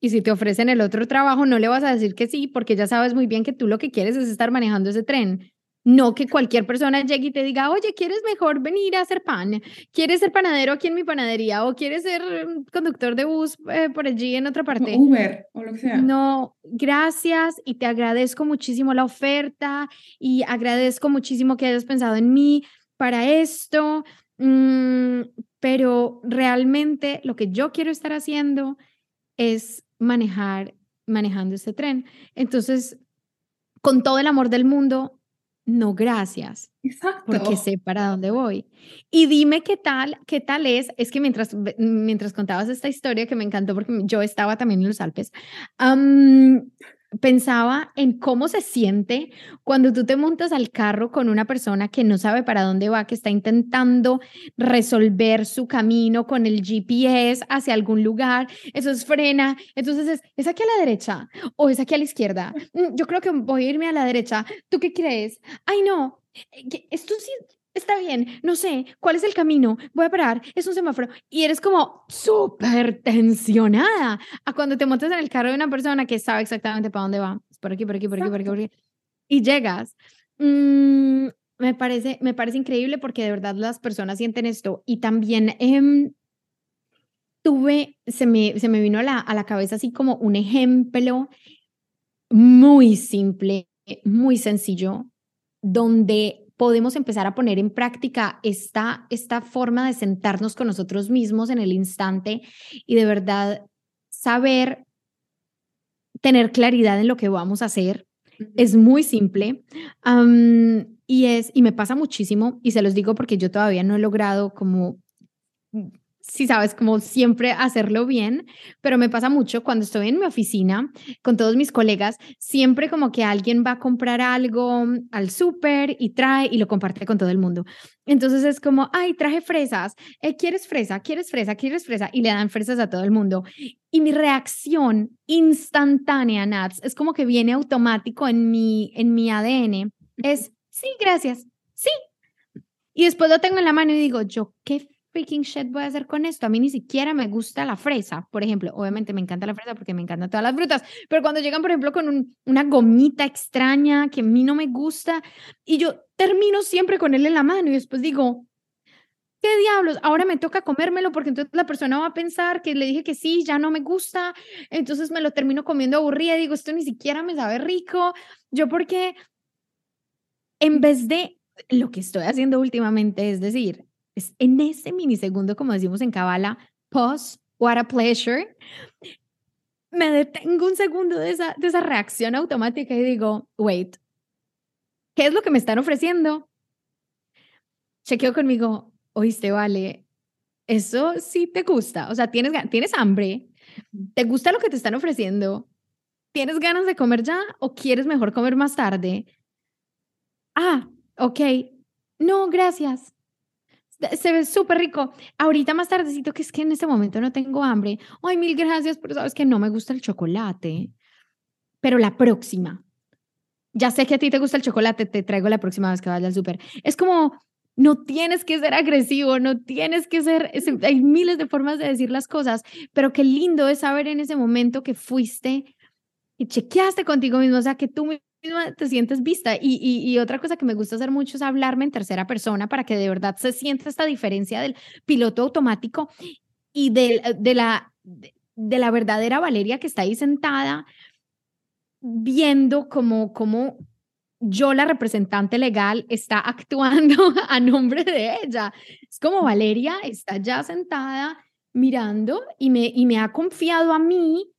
Y si te ofrecen el otro trabajo, no le vas a decir que sí, porque ya sabes muy bien que tú lo que quieres es estar manejando ese tren. No que cualquier persona llegue y te diga, oye, ¿quieres mejor venir a hacer pan? ¿Quieres ser panadero aquí en mi panadería? ¿O quieres ser mm, conductor de bus eh, por allí en otra parte? Uber o lo que sea. No, gracias y te agradezco muchísimo la oferta y agradezco muchísimo que hayas pensado en mí para esto. Mm, pero realmente lo que yo quiero estar haciendo es manejar, manejando este tren. Entonces, con todo el amor del mundo, no gracias. Exacto. Porque sé para dónde voy. Y dime qué tal, qué tal es, es que mientras, mientras contabas esta historia que me encantó porque yo estaba también en los Alpes, pensaba en cómo se siente cuando tú te montas al carro con una persona que no sabe para dónde va, que está intentando resolver su camino con el GPS hacia algún lugar, eso es frena, entonces es, es aquí a la derecha o es aquí a la izquierda. Mm, yo creo que voy a irme a la derecha. ¿Tú qué crees? Ay, no, eh, esto sí está bien, no sé, ¿cuál es el camino? Voy a parar, es un semáforo. Y eres como súper tensionada a cuando te montas en el carro de una persona que sabe exactamente para dónde va. por aquí, por aquí, por aquí, por aquí, por aquí. Y llegas. Mm, me, parece, me parece increíble porque de verdad las personas sienten esto. Y también em, tuve, se me, se me vino a la, a la cabeza así como un ejemplo muy simple, muy sencillo, donde podemos empezar a poner en práctica esta, esta forma de sentarnos con nosotros mismos en el instante y de verdad saber tener claridad en lo que vamos a hacer. Es muy simple y es y me pasa muchísimo y se los digo porque yo todavía no he logrado como si sabes, como siempre hacerlo bien, pero me pasa mucho cuando estoy en mi oficina con todos mis colegas, siempre como que alguien va a comprar algo al súper y trae y lo comparte con todo el mundo. Entonces es como, ay, traje fresas, eh, ¿quieres fresa? ¿Quieres fresa? ¿Quieres fresa? Y le dan fresas a todo el mundo. Y mi reacción instantánea, Nats, es como que viene automático en mi, en mi ADN, es, sí, gracias, sí. Y después lo tengo en la mano y digo, yo, qué freaking shit voy a hacer con esto? A mí ni siquiera me gusta la fresa, por ejemplo. Obviamente me encanta la fresa porque me encantan todas las frutas, pero cuando llegan, por ejemplo, con una gomita extraña que a mí no me gusta y yo termino siempre con él en la mano y después digo, ¿qué diablos? Ahora me toca comérmelo porque entonces la persona va a pensar que le dije que sí, ya no me gusta, entonces me lo termino comiendo aburrida digo, esto ni siquiera me sabe rico. Yo porque en vez de lo que estoy haciendo últimamente, es decir, es en ese minisegundo, como decimos en Kabbalah, pause, what a pleasure, me detengo un segundo de esa, de esa reacción automática y digo, wait, ¿qué es lo que me están ofreciendo? Chequeo conmigo, oíste, vale, eso sí te gusta, o sea, tienes, tienes hambre, te gusta lo que te están ofreciendo, tienes ganas de comer ya o quieres mejor comer más tarde. Ah, ok, no, gracias. Se ve súper rico. Ahorita más tardecito, que es que en este momento no tengo hambre. Ay, mil gracias, pero sabes que no me gusta el chocolate. Pero la próxima. Ya sé que a ti te gusta el chocolate, te traigo la próxima vez que vaya al súper. Es como, no tienes que ser agresivo, no tienes que ser, hay miles de formas de decir las cosas, pero qué lindo es saber en ese momento que fuiste y chequeaste contigo mismo, o sea, que tú te sientes vista. Y, y, otra cosa que me gusta hacer mucho es hablarme en tercera persona para que de verdad se sienta esta diferencia del piloto automático y de, de, la, de, la verdadera Valeria que está ahí sentada viendo como, como yo, la representante legal, está actuando a nombre de ella. Es como Valeria está ya sentada mirando y me, y me ha confiado a mí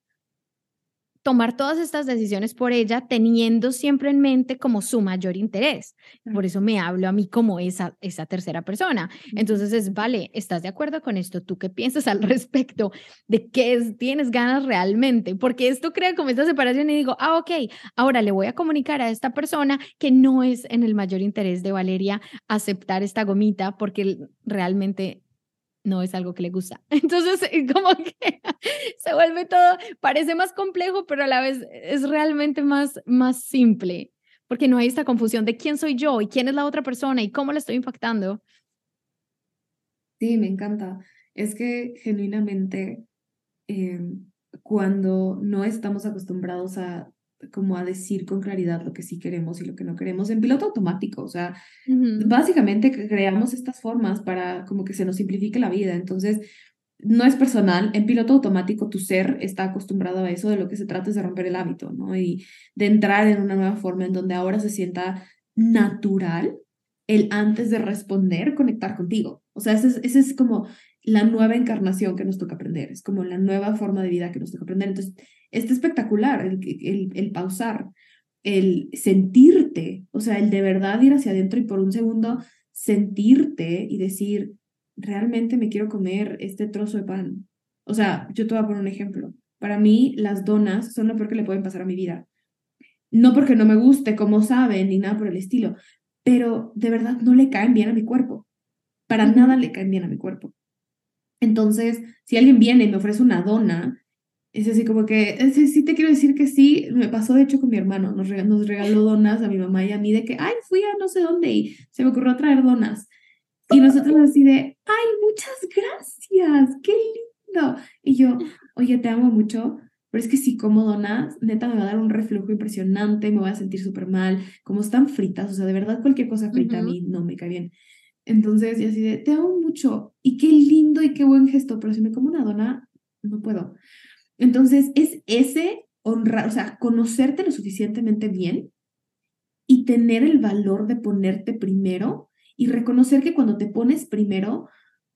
tomar todas estas decisiones por ella teniendo siempre en mente como su mayor interés. Por eso me hablo a mí como esa, esa tercera persona. Entonces es, vale, ¿estás de acuerdo con esto? ¿Tú qué piensas al respecto de qué tienes ganas realmente? Porque esto crea como esta separación y digo, ah, ok, ahora le voy a comunicar a esta persona que no es en el mayor interés de Valeria aceptar esta gomita porque realmente no es algo que le gusta. Entonces, eh, como que se vuelve todo, parece más complejo, pero a la vez es realmente más, más simple, porque no hay esta confusión de quién soy yo y quién es la otra persona y cómo la estoy impactando. Sí, me encanta. Es que genuinamente, em, cuando no estamos acostumbrados a como a decir con claridad lo que sí queremos y lo que no queremos en piloto automático. O sea, básicamente creamos estas formas para como que se nos simplifique la vida. Entonces, no es personal, en piloto automático tu ser está acostumbrado a eso, de lo que se trata es de romper el hábito, ¿no? Y de entrar en una nueva forma en donde ahora se sienta natural el antes de responder, conectar contigo. O sea, ese es, ese es como la nueva encarnación que nos toca aprender, es como la nueva forma de vida que nos toca aprender. Entonces, está espectacular el, el, el pausar, el sentirte, o sea, el de verdad ir hacia adentro y por un segundo sentirte y decir, realmente me quiero comer este trozo de pan. O sea, yo te voy a poner un ejemplo. Para mí, las donas son lo peor que le pueden pasar a mi vida. No porque no me guste, como saben, ni nada por el estilo, pero de verdad no le caen bien a mi cuerpo. Para nada le caen bien a mi cuerpo. Entonces, si alguien viene y me ofrece una dona, es así como que, sí, sí te quiero decir que sí, me pasó de hecho con mi hermano, nos regaló, nos regaló donas a mi mamá y a mí de que, ay, fui a no sé dónde y se me ocurrió traer donas. Y nosotros así de, ay, muchas gracias, qué lindo. Y yo, oye, te amo mucho, pero es que si como donas, neta me va a dar un reflujo impresionante, me voy a sentir súper mal, como están fritas, o sea, de verdad cualquier cosa frita a mí no me cae bien. Entonces, y así de, te amo mucho, y qué lindo y qué buen gesto, pero si me como una dona, no puedo. Entonces, es ese honrar, o sea, conocerte lo suficientemente bien y tener el valor de ponerte primero y reconocer que cuando te pones primero,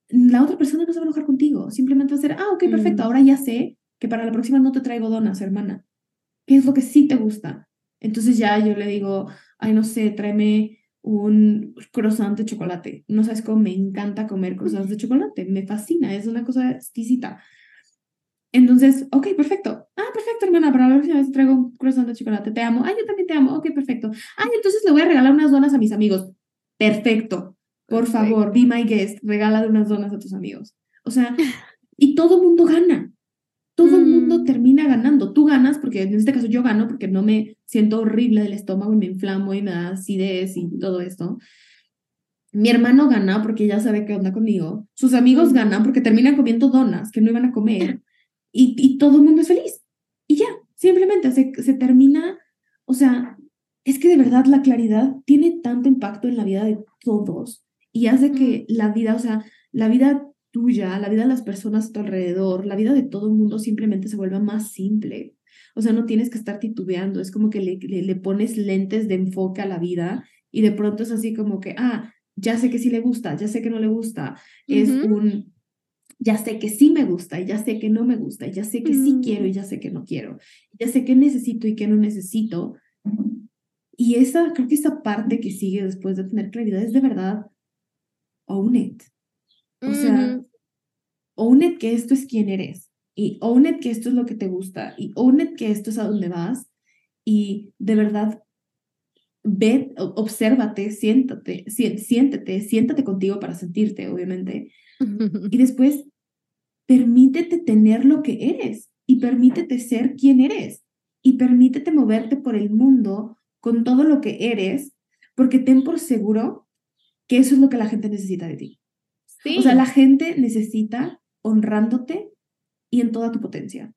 la otra persona no se va a enojar contigo, simplemente va a ser, ah, ok, perfecto, mm. ahora ya sé que para la próxima no te traigo donas, hermana. ¿Qué es lo que sí te gusta? Entonces ya yo le digo, ay, no sé, tráeme un croissant de chocolate. No sabes cómo me encanta comer croissants de chocolate, me fascina, es una cosa exquisita. Entonces, ok, perfecto. Ah, perfecto, hermana, para la próxima vez traigo un croissant de chocolate, te amo. Ay, yo también te amo. Ok, perfecto. Ay, entonces le voy a regalar unas donas a mis amigos. Perfecto. Por favor, be my guest, regala unas donas a tus amigos. O sea, y todo mundo gana todo el mundo mm. termina ganando. Tú ganas, porque en este caso yo gano, porque no me siento horrible del estómago y me inflamo y me da acidez y todo esto. mi hermano gana porque ya sabe qué onda conmigo, sus amigos ganan porque terminan comiendo donas que no iban a comer y, y todo el mundo es feliz. Y ya, simplemente se, se termina, o sea, es que de verdad la claridad tiene tanto impacto en la vida de todos y hace que la vida, o sea, la vida tuya, la vida de las personas a tu alrededor, la vida de todo el mundo simplemente se vuelva más simple. O sea, no tienes que estar titubeando, es como que le, le, pones lentes de enfoque a la vida y de pronto es así como que, ah, ya sé que sí le gusta, ya sé que no le gusta, es un, ya sé que sí me gusta y ya sé que no me gusta, y ya sé que sí quiero y mm. ya sé que no quiero, ya sé que necesito y que no necesito. Y esa, creo que esa parte que sigue después de tener claridad es de verdad, own it. O sea, own it que esto es quién eres y own it que esto es lo que te gusta y own it que esto es a donde vas y de verdad ve, obsérvate, siéntate, siéntete, siéntate contigo para sentirte, obviamente. Y después, permítete tener lo que eres y permítete ser quien eres y permítete moverte por el mundo con todo lo que eres, porque ten por seguro que eso es lo que la gente necesita de ti. O sea, la gente necesita honrándote y en toda tu potencia.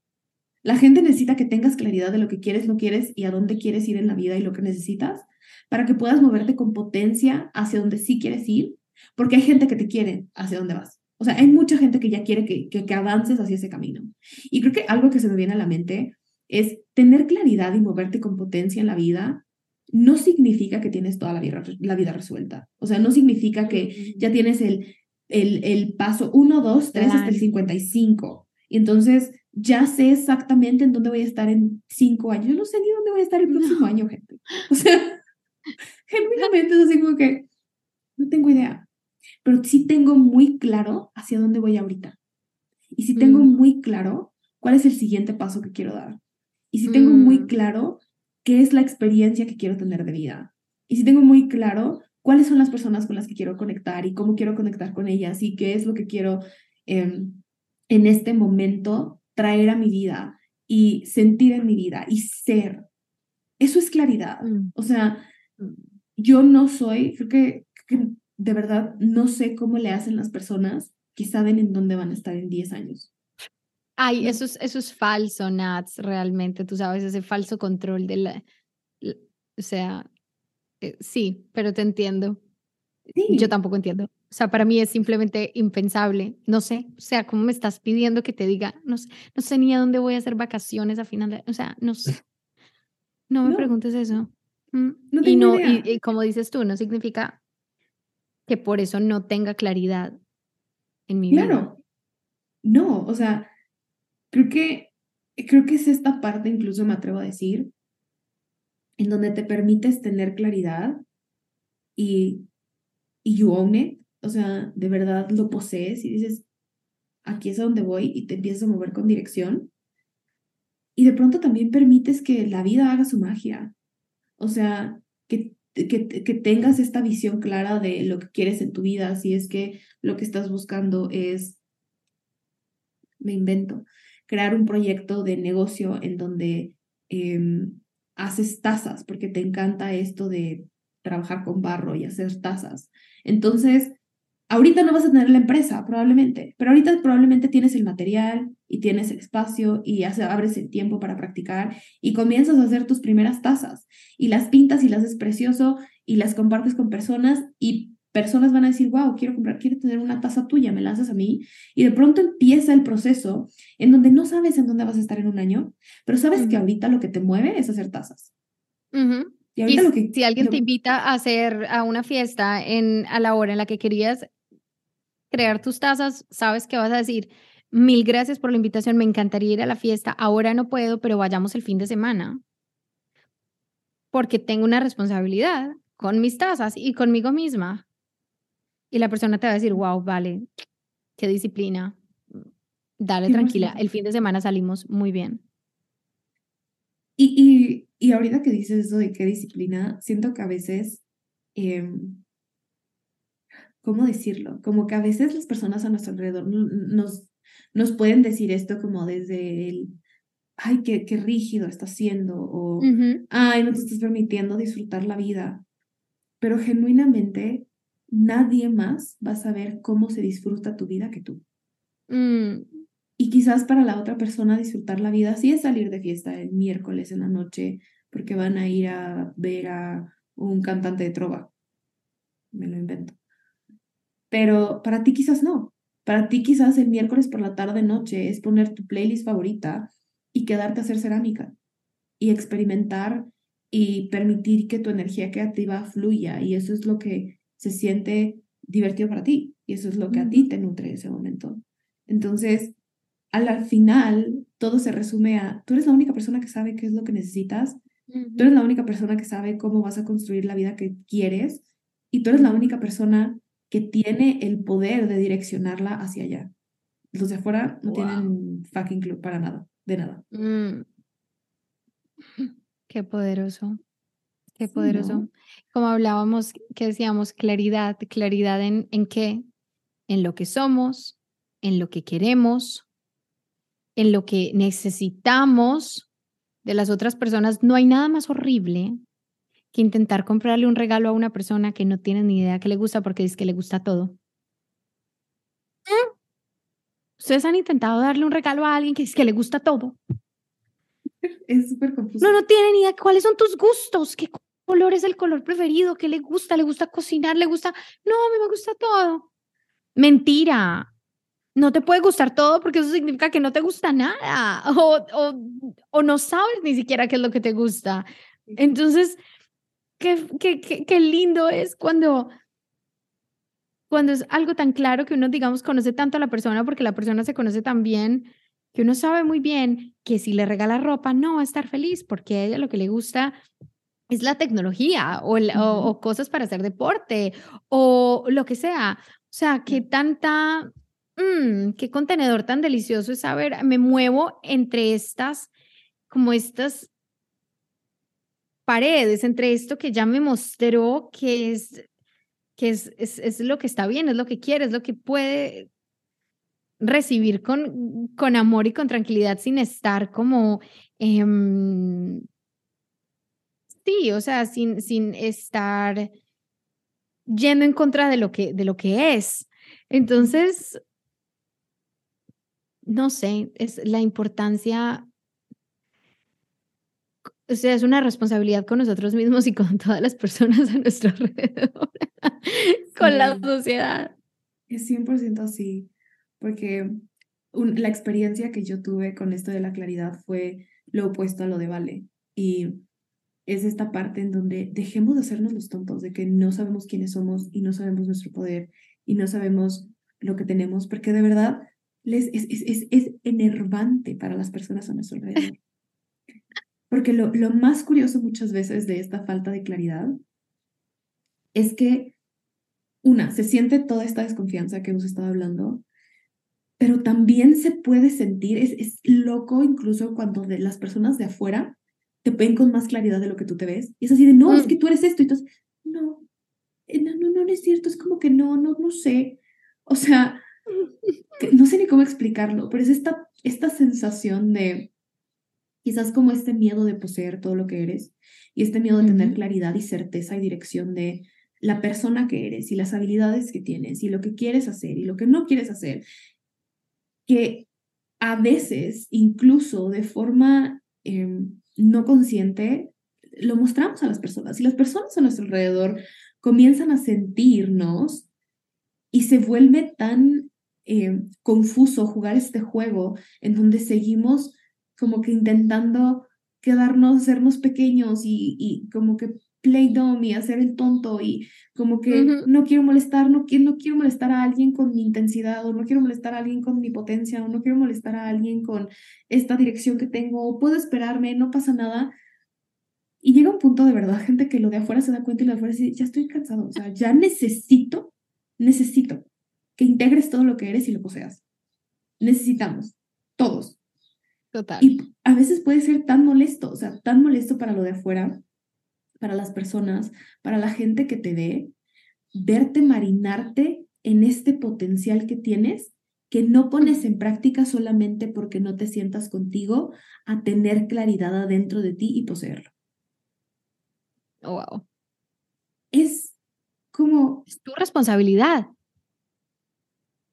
La gente necesita que tengas claridad de lo que quieres, no quieres y a dónde quieres ir en la vida y lo que necesitas para que puedas moverte con potencia hacia donde sí quieres ir, porque hay gente que te quiere hacia donde vas. O sea, hay mucha gente que ya quiere que, que, avances hacia ese camino. Y creo que algo que se me viene a la mente es tener claridad y moverte con potencia en la vida no significa que tienes toda la vida, la vida resuelta. O sea, no significa que ya tienes el, el, el paso 1, 2, 3 hasta el 55. Y entonces ya sé exactamente en dónde voy a estar en cinco años. Yo no sé ni dónde voy a estar el próximo año, gente. O sea, genuinamente es así como que no tengo idea. Pero sí tengo muy claro hacia dónde voy ahorita. Y sí tengo mm. muy claro cuál es el siguiente paso que quiero dar. Y sí tengo muy mm. claro qué es la experiencia que quiero tener de vida. Y sí tengo muy claro cuáles son las personas con las que quiero conectar y cómo quiero conectar con ellas y qué es lo que quiero em, en este momento traer a mi vida y sentir en mi vida y ser. Eso es claridad. Mm. O sea. Yo no soy, creo que, de verdad no sé cómo le hacen las personas que saben en dónde van a estar en 10 años. Ay, eso es, eso es falso, Nats, realmente, tú sabes, ese falso control de la, o sea, eh, sí, pero te entiendo. Yo tampoco entiendo. O sea, para mí es simplemente impensable. No sé, o sea, ¿cómo me estás pidiendo que te diga? No sé, no sé ni a dónde voy a hacer vacaciones a final de... O sea, no sé. No me preguntes eso. Mm, y no, y, como dices tú, no significa que por eso no tenga claridad en mi vida. Claro. No, o sea, creo que, creo que es esta parte, incluso me atrevo a decir, en donde te permites tener claridad y y you own it, o sea, de verdad lo posees y dices, aquí es a donde voy y te empiezas a mover con dirección. Y de pronto también permites que la vida haga su magia. O sea, que, que, que tengas esta visión clara de lo que quieres en tu vida, si es que lo que estás buscando es, me invento, crear un proyecto de negocio en donde em, haces tazas, porque te encanta esto de trabajar con barro y hacer tazas. Entonces, ahorita no vas a tener la empresa, probablemente, pero ahorita probablemente tienes el material y tienes espacio y hace, abres el tiempo para practicar y comienzas a hacer tus primeras tazas y las pintas y las haces precioso y las compartes con personas y personas van a decir, wow, quiero comprar, quiero tener una taza tuya, me la haces a mí. Y de pronto empieza el proceso en donde no sabes en dónde vas a estar en un año, pero sabes que ahorita lo que te mueve es hacer tazas. Y, si alguien te invita a hacer a una fiesta en, a la hora en la que querías crear tus tazas, sabes que vas a decir, mil gracias por la invitación, me encantaría ir a la fiesta, ahora no puedo, pero vayamos el fin de semana. Porque tengo una responsabilidad con mis tazas y conmigo misma. Y la persona te va a decir, wow, vale, qué disciplina. Dale tranquila, el fin de semana salimos muy bien. y, y ahorita que dices eso de qué disciplina, siento que a veces, em, ¿cómo decirlo? Como que a veces las personas a nuestro alrededor nos, nos pueden decir esto como desde el, ay, qué, qué rígido estás siendo, o, ay, no te estás permitiendo disfrutar la vida. Pero genuinamente, nadie más va a saber cómo se disfruta tu vida que tú. Mm. Y quizás para la otra persona disfrutar la vida sí es salir de fiesta el miércoles en la noche porque van a ir a ver a un cantante de trova. Me lo invento. Pero para ti quizás no. Para ti quizás el miércoles por la tarde noche es poner tu playlist favorita y quedarte a hacer cerámica y experimentar y permitir que tu energía creativa fluya y eso es lo que se siente divertido para ti y eso es lo que a ti te nutre ese momento. Entonces, al final, todo se resume a, tú eres la única persona que sabe qué es lo que necesitas, tú eres la única persona que sabe cómo vas a construir la vida que quieres y tú eres la única persona que tiene el poder de direccionarla hacia allá. Los de afuera no tienen fucking clue para nada, de nada. Mm. Qué poderoso, qué poderoso. Como hablábamos, que decíamos, claridad, claridad en, en qué, en lo que somos, en lo que queremos, en lo que necesitamos de las otras personas. No hay nada más horrible que intentar comprarle un regalo a una persona que no tiene ni idea que le gusta porque dice que le gusta todo. ¿Mm? ¿Ustedes han intentado darle un regalo a alguien que dice que le gusta todo? Es súper confuso. No, no tiene ni idea cuáles son tus gustos, qué color es el color preferido, qué le gusta, le gusta cocinar, le gusta... No, a mí me gusta todo. Mentira. No te puede gustar todo porque eso significa que no te gusta nada o, o, o no sabes ni siquiera qué es lo que te gusta. Entonces, qué, qué, qué, qué lindo es cuando, cuando es algo tan claro que uno, digamos, conoce tanto a la persona porque la persona se conoce tan bien que uno sabe muy bien que si le regala ropa no va a estar feliz porque a ella lo que le gusta es la tecnología o, o, cosas para hacer deporte o lo que sea. O sea, qué tanta, mmm, qué contenedor tan delicioso es saber, me muevo entre estas, como estas paredes, entre esto que ya me mostró que es, que es, es, lo que está bien, es lo que quiere, es lo que puede recibir con, con amor y con tranquilidad sin estar como, em, sí, o sea, sin, sin estar yendo en contra de lo que, de lo que es. Entonces, no sé, es la importancia, o sea, es una responsabilidad con nosotros mismos y con todas las personas a nuestro alrededor, con la sociedad. Es 100% así porque la experiencia que yo tuve con esto de la claridad fue lo opuesto a lo de Vale. Y es esta parte en donde dejemos de hacernos los tontos, de que no sabemos quiénes somos y no sabemos nuestro poder y no sabemos lo que tenemos, porque de verdad les, es, es, es, enervante para las personas a nuestro alrededor. Porque lo, lo más curioso muchas veces de esta falta de claridad es que, una, se siente toda esta desconfianza que hemos estado hablando, pero también se puede sentir, es, es loco incluso cuando de las personas de afuera te ven con más claridad de lo que tú te ves. Y es así de, no, es que mm. tú eres esto. Y entonces, no, eh, no, no, no es cierto, es como que no, no, no sé. O sea, no sé ni cómo explicarlo, pero es esta, esta sensación de quizás como este miedo de poseer todo lo que eres y este miedo de tener claridad y certeza y dirección de la persona que eres y las habilidades que tienes y lo que quieres hacer y lo que no quieres hacer que a veces, incluso de forma em, no consciente, lo mostramos a las personas y las personas a nuestro alrededor comienzan a sentirnos y se vuelve tan em, confuso jugar este juego en donde seguimos como que intentando quedarnos, sernos pequeños y, y como que play dumb y hacer el tonto y como que no quiero molestar, no, no quiero molestar a alguien con mi intensidad o no quiero molestar a alguien con mi potencia o no quiero molestar a alguien con esta dirección que tengo o puedo esperarme, no pasa nada. Y llega un punto de verdad, gente que lo de afuera se da cuenta y lo de afuera dice, ya estoy cansado, o sea, ya necesito, necesito que integres todo lo que eres y lo poseas. Necesitamos, todos. Total. Y a veces puede ser tan molesto, o sea, tan molesto para lo de afuera, para las personas, para la gente que te ve, verte marinarte en este potencial que tienes que no pones en práctica solamente porque no te sientas contigo a tener claridad adentro de ti y poseerlo. Oh, wow. Es como... Es tu responsabilidad.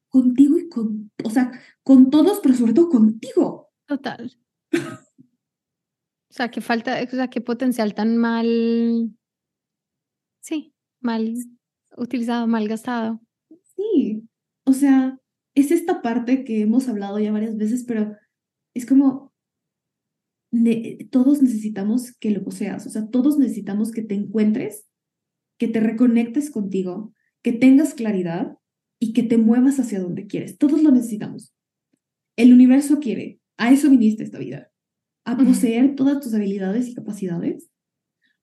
Contigo y con, o sea, con todos, pero sobre todo contigo. Total. o sea, que falta, o sea, qué potencial tan mal, sí, mal utilizado, mal gastado. Sí, o sea, es esta parte que hemos hablado ya varias veces, pero es como, todos necesitamos que lo poseas, o sea, todos necesitamos que te encuentres, que te reconectes contigo, que tengas claridad y que te muevas hacia donde quieres. Todos lo necesitamos. El universo quiere, a eso viniste esta vida, a poseer todas tus habilidades y capacidades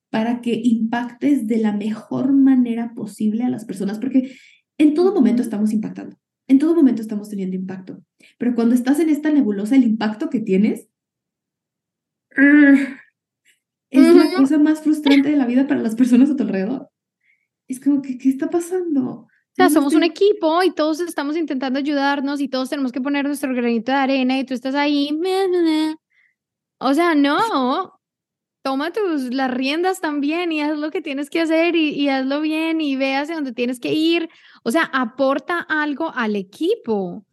para que impactes de la mejor manera posible a las personas, porque en todo momento estamos impactando, en todo momento estamos teniendo impacto, pero cuando estás en esta nebulosa, el impacto que tienes es la cosa más frustrante de la vida para las personas a tu alrededor. Es como que, ¿qué está pasando? O sea, somos un equipo y todos estamos intentando ayudarnos y todos tenemos que poner nuestro granito de arena y tú estás ahí. O sea, no. Toma tus las riendas también y haz lo que tienes que hacer y, y hazlo bien y ve hacia donde tienes que ir. O sea, aporta algo al equipo.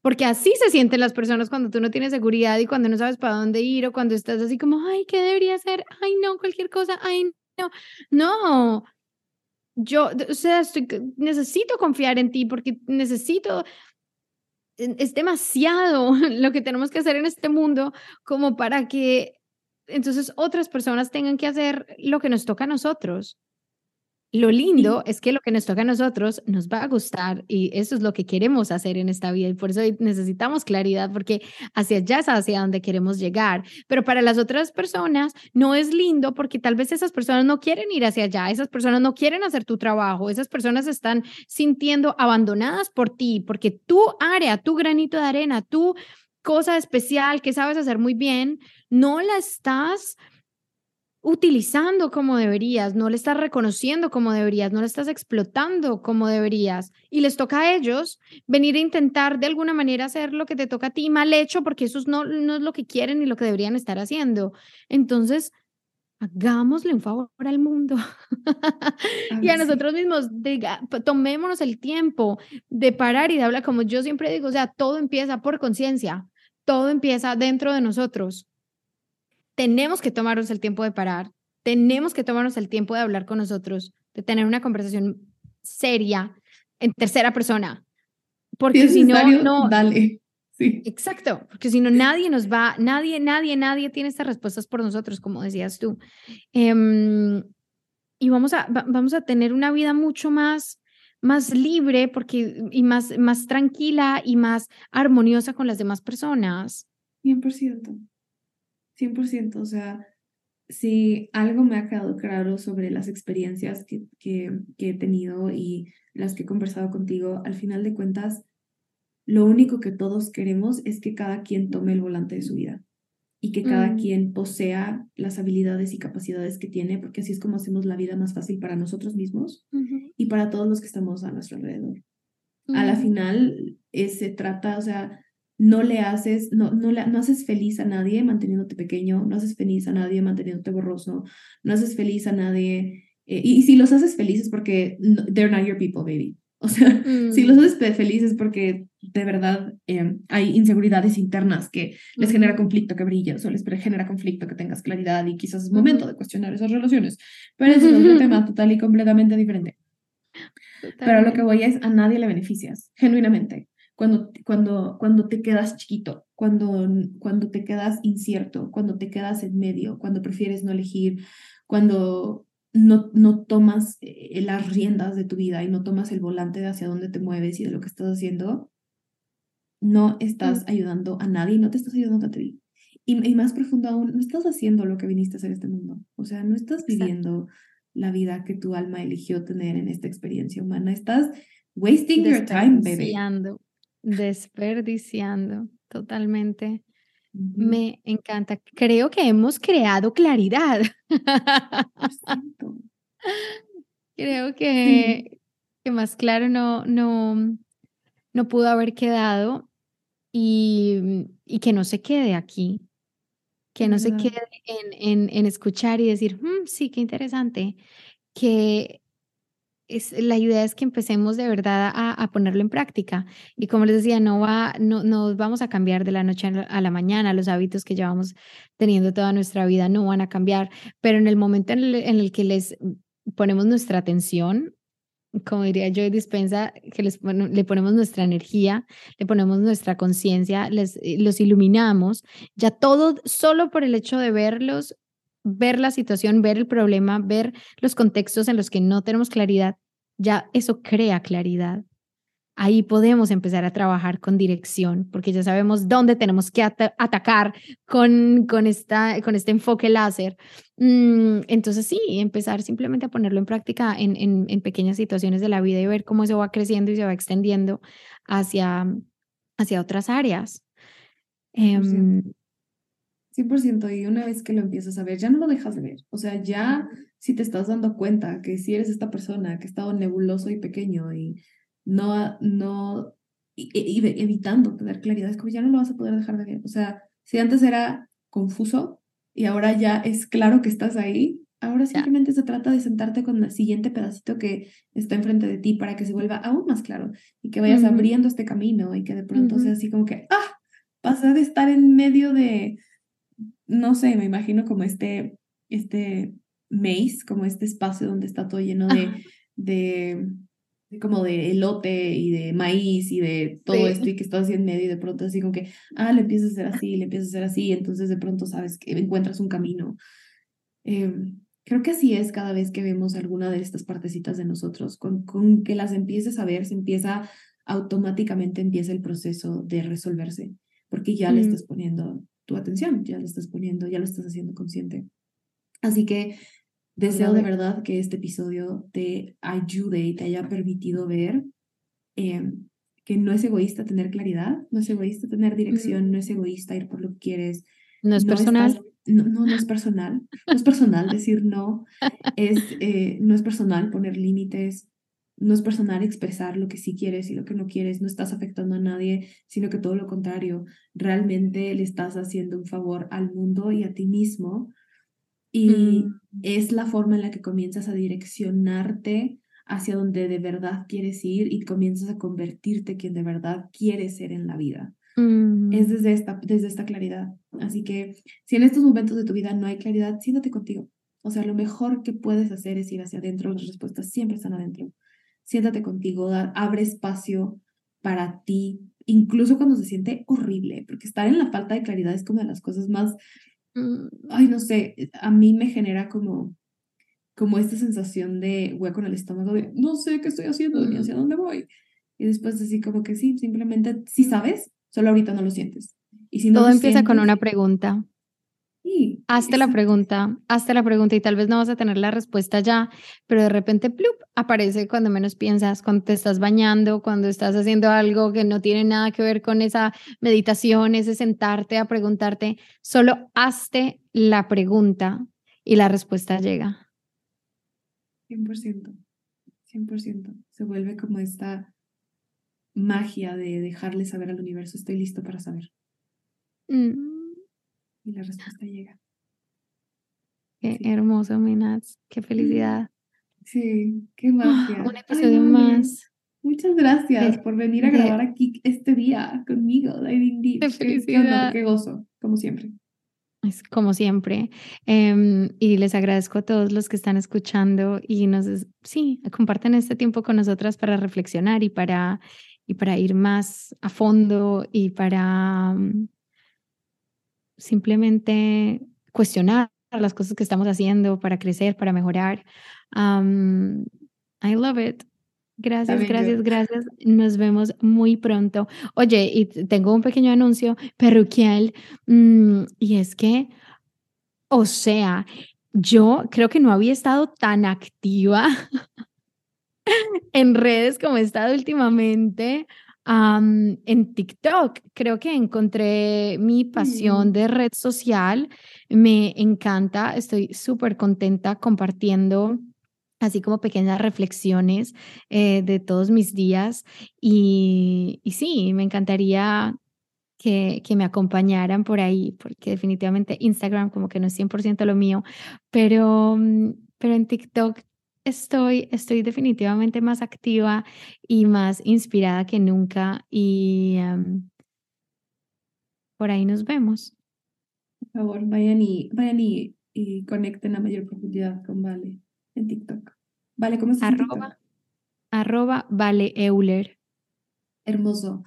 Porque así se sienten las personas cuando tú no tienes seguridad y cuando no sabes para dónde ir o cuando estás así como, ay, ¿qué debería hacer? Ay, no, cualquier cosa, ay, no. No, yo, o sea, necesito confiar en ti porque necesito, es demasiado lo que tenemos que hacer en este mundo como para que entonces otras personas tengan que hacer lo que nos toca a nosotros. Lo lindo es que lo que nos toca a nosotros nos va a gustar y eso es lo que queremos hacer en esta vida y por eso necesitamos claridad porque hacia allá es hacia donde queremos llegar. Pero para las otras personas no es lindo porque tal vez esas personas no quieren ir hacia allá, esas personas no quieren hacer tu trabajo, esas personas están sintiendo abandonadas por ti porque tu área, tu granito de arena, tu cosa especial que sabes hacer muy bien, no la estás utilizando como deberías, no le estás reconociendo como deberías, no le estás explotando como deberías. Y les toca a ellos venir a intentar de alguna manera hacer lo que te toca a ti mal hecho, porque eso no, no es lo que quieren ni lo que deberían estar haciendo. Entonces, hagámosle un favor al mundo y a nosotros mismos, diga, tomémonos el tiempo de parar y de hablar, como yo siempre digo, o sea, todo empieza por conciencia, todo empieza dentro de nosotros tenemos que tomarnos el tiempo de parar, tenemos que tomarnos el tiempo de hablar con nosotros, de tener una conversación seria en tercera persona. Porque si, no, no, dale. Sí. Exacto, porque si no, nadie nos va, nadie, nadie, nadie tiene estas respuestas por nosotros, como decías tú. Em, y vamos a, vamos a tener una vida mucho más, más libre porque, y más, más tranquila y más armoniosa con las demás personas. 100%. 100%, o sea, si algo me ha quedado claro sobre las experiencias que, que, he tenido y las que he conversado contigo, al final de cuentas, lo único que todos queremos es que cada quien tome el volante de su vida y que cada mm. quien posea las habilidades y capacidades que tiene, porque así es como hacemos la vida más fácil para nosotros mismos y para todos los que estamos a nuestro alrededor. A la final, se trata, o sea, no le haces, no, no, le, no haces feliz a nadie manteniéndote pequeño, no haces feliz a nadie manteniéndote borroso, no haces feliz a nadie. Eh, y, si los haces felices porque they're not your people, baby. O sea, si los mm. haces felices porque de verdad em, hay inseguridades internas que les genera conflicto que brilles o les genera conflicto que tengas claridad y quizás es momento de cuestionar esas relaciones. Pero eso es un tema total y completamente diferente. Pero lo que voy es, a nadie le beneficias, genuinamente cuando, cuando, cuando te quedas chiquito, cuando, cuando te quedas incierto, cuando te quedas en medio, cuando prefieres no elegir, cuando no, no tomas eh, las riendas de tu vida y no tomas el volante de hacia dónde te mueves y de lo que estás haciendo, no estás mm. ayudando a nadie, no te estás ayudando a ti. Y, y, más profundo aún, no estás haciendo lo que viniste a hacer este mundo. O sea, no estás viviendo la vida que tu alma eligió tener en esta experiencia humana. Estás wasting your time, baby. Desperdiciando totalmente. Me encanta. Creo que hemos creado claridad. Creo que, que, más claro no, no, no pudo haber quedado y, y que no se quede aquí, que no se quede en, en, en, escuchar y decir, mm, sí, qué interesante, que es, la idea es que empecemos de verdad a, ponerlo en práctica. Y como les decía, no, va, no, no vamos a cambiar de la noche a la mañana, los hábitos que llevamos teniendo toda nuestra vida no van a cambiar, pero en el momento en el, que les ponemos nuestra atención, como diría yo, dispensa que les le ponemos nuestra energía, le ponemos nuestra conciencia, eh, los iluminamos, ya todo solo por el hecho de verlos ver la situación, ver el problema, ver los contextos en los que no tenemos claridad, ya eso crea claridad. Ahí podemos empezar a trabajar con dirección, porque ya sabemos dónde tenemos que atacar con, con, esta, con este enfoque láser. Mm, entonces sí, empezar simplemente a ponerlo en práctica en, en, pequeñas situaciones de la vida y ver cómo eso va creciendo y se va extendiendo hacia, hacia otras áreas. 100% y una vez que lo empiezas a ver, ya no lo dejas de ver. O sea, ya si te estás dando cuenta que si eres esta persona que ha estado nebuloso y pequeño y no, no, y, evitando tener claridad, es como ya no lo vas a poder dejar de ver. O sea, si antes era confuso y ahora ya es claro que estás ahí, ahora simplemente se trata de sentarte con el siguiente pedacito que está enfrente de ti para que se vuelva aún más claro y que vayas abriendo este camino y que de pronto sea así como que, ah, pasé de estar en medio de no sé, me imagino como este, este maze, como este espacio donde está todo lleno de, de, como de elote y de maíz y de todo esto y que estás así en medio y de pronto así como que, ah, le empiezas a hacer así, le empiezas a hacer así, entonces de pronto sabes que encuentras un camino. Em, creo que así es cada vez que vemos alguna de estas partecitas de nosotros, con, con que las empieces a ver, se empieza automáticamente empieza el proceso de resolverse, porque ya le estás poniendo tu atención, ya lo estás poniendo, ya lo estás haciendo consciente. Así que deseo de verdad que este episodio te ayude y te haya permitido ver em, que no es egoísta tener claridad, no es egoísta tener dirección, no es egoísta ir por lo que quieres. No es personal. no, no, no, es personal. No es personal decir no. Es, eh, no es personal poner límites no es personal expresar lo que sí quieres y lo que no quieres, no estás afectando a nadie, sino que todo lo contrario, realmente le estás haciendo un favor al mundo y a ti mismo. Y mm. es la forma en la que comienzas a direccionarte hacia donde de verdad quieres ir y comienzas a convertirte quien de verdad quieres ser en la vida. Es mm. desde esta, desde esta claridad. Así que si en estos momentos de tu vida no hay claridad, siéntate contigo. O sea, lo mejor que puedes hacer es ir hacia adentro, las respuestas siempre están adentro siéntate contigo, abre espacio para ti, incluso cuando se siente horrible, porque estar en la falta de claridad es como de las cosas más, mm, ay, no sé, a mí me genera como, como esta sensación de hueco en el estómago de no sé qué estoy haciendo ni hacia mm. dónde voy. Y después así como que sí, simplemente si sabes, solo ahorita no lo sientes. Y si no Todo empieza con una pregunta. Hazte la pregunta, hazte la pregunta y tal vez no vas a tener la respuesta ya, pero de repente plup, aparece cuando menos piensas, cuando te estás bañando, cuando estás haciendo algo que no tiene nada que ver con esa meditación, ese sentarte a preguntarte, solo hazte la pregunta y la respuesta llega. 100%, 100%. Se vuelve como esta magia de dejarle saber al universo, estoy listo para saber. Mm y la respuesta llega. Qué hermoso, Minas. Qué felicidad. Sí, qué magia. un episodio más. Muchas gracias por venir a grabar aquí este día conmigo, Diving Qué felicidad. Qué, gozo, como siempre. Es como siempre. Em, y les agradezco a todos los que están escuchando y nos, sí, comparten este tiempo con nosotras para reflexionar y para, y para ir más a fondo y para simplemente cuestionar las cosas que estamos haciendo para crecer, para mejorar. I love it. Gracias, gracias, gracias. Nos vemos muy pronto. Oye, y tengo un pequeño anuncio perruquial mm, y es que, o sea, yo creo que no había estado tan activa en redes como he estado últimamente en TikTok creo que encontré mi pasión de red social. Me encanta, estoy súper contenta compartiendo así como pequeñas reflexiones eh, de todos mis días. Y, y sí, me encantaría que, que, me acompañaran por ahí, porque definitivamente Instagram como que no es 100% lo mío, pero, mm, pero en TikTok estoy, estoy definitivamente más activa y más inspirada que nunca y em, por ahí nos vemos. Por favor, vayan y, vayan y, conecten a mayor profundidad con Vale en TikTok. Vale, ¿cómo estás arroba, Arroba Vale Euler. Hermoso.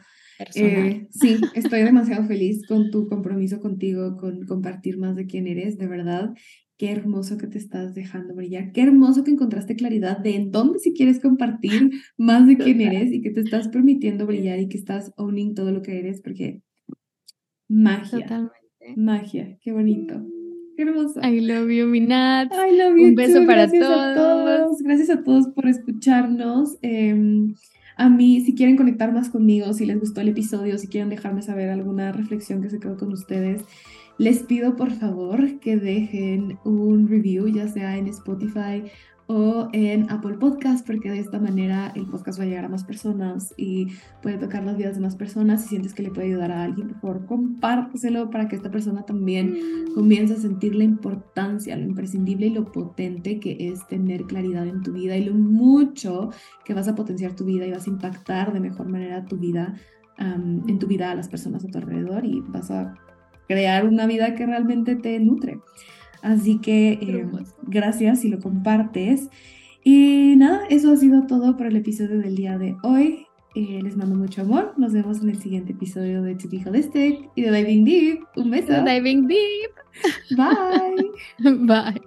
Eh, sí, estoy demasiado feliz con tu compromiso contigo, con compartir más de quién eres, de verdad. Qué hermoso que te estás dejando brillar. Qué hermoso que encontraste claridad de en dónde si quieres compartir más de quién eres y que te estás permitiendo brillar y que estás owning todo lo que eres porque magia. Totalmente. Magia. Qué bonito. Qué hermoso. I love you, Minat. I love you. Un beso para todos. Gracias a todos por escucharnos. Em, a mí, si quieren conectar más conmigo, si les gustó el episodio, si quieren dejarme saber alguna reflexión que se quedó con ustedes, les pido por favor que dejen un review, ya sea en Spotify o en Apple Podcast, porque de esta manera el podcast va a llegar a más personas y puede tocar las vidas de más personas. Si sientes que le puede ayudar a alguien, por favor, compárteselo para que esta persona también mm. comience a sentir la importancia, lo imprescindible y lo potente que es tener claridad en tu vida y lo mucho que vas a potenciar tu vida y vas a impactar de mejor manera tu vida, en tu vida a las personas a tu alrededor y vas a crear una vida que realmente te nutre. Así que eh, gracias si lo compartes. Y nada, eso ha sido todo por el episodio del día de hoy. Eh, les mando mucho amor. Nos vemos en el siguiente episodio de To Be Holistic y de Diving Deep. Un beso. Diving Deep. Bye. Bye.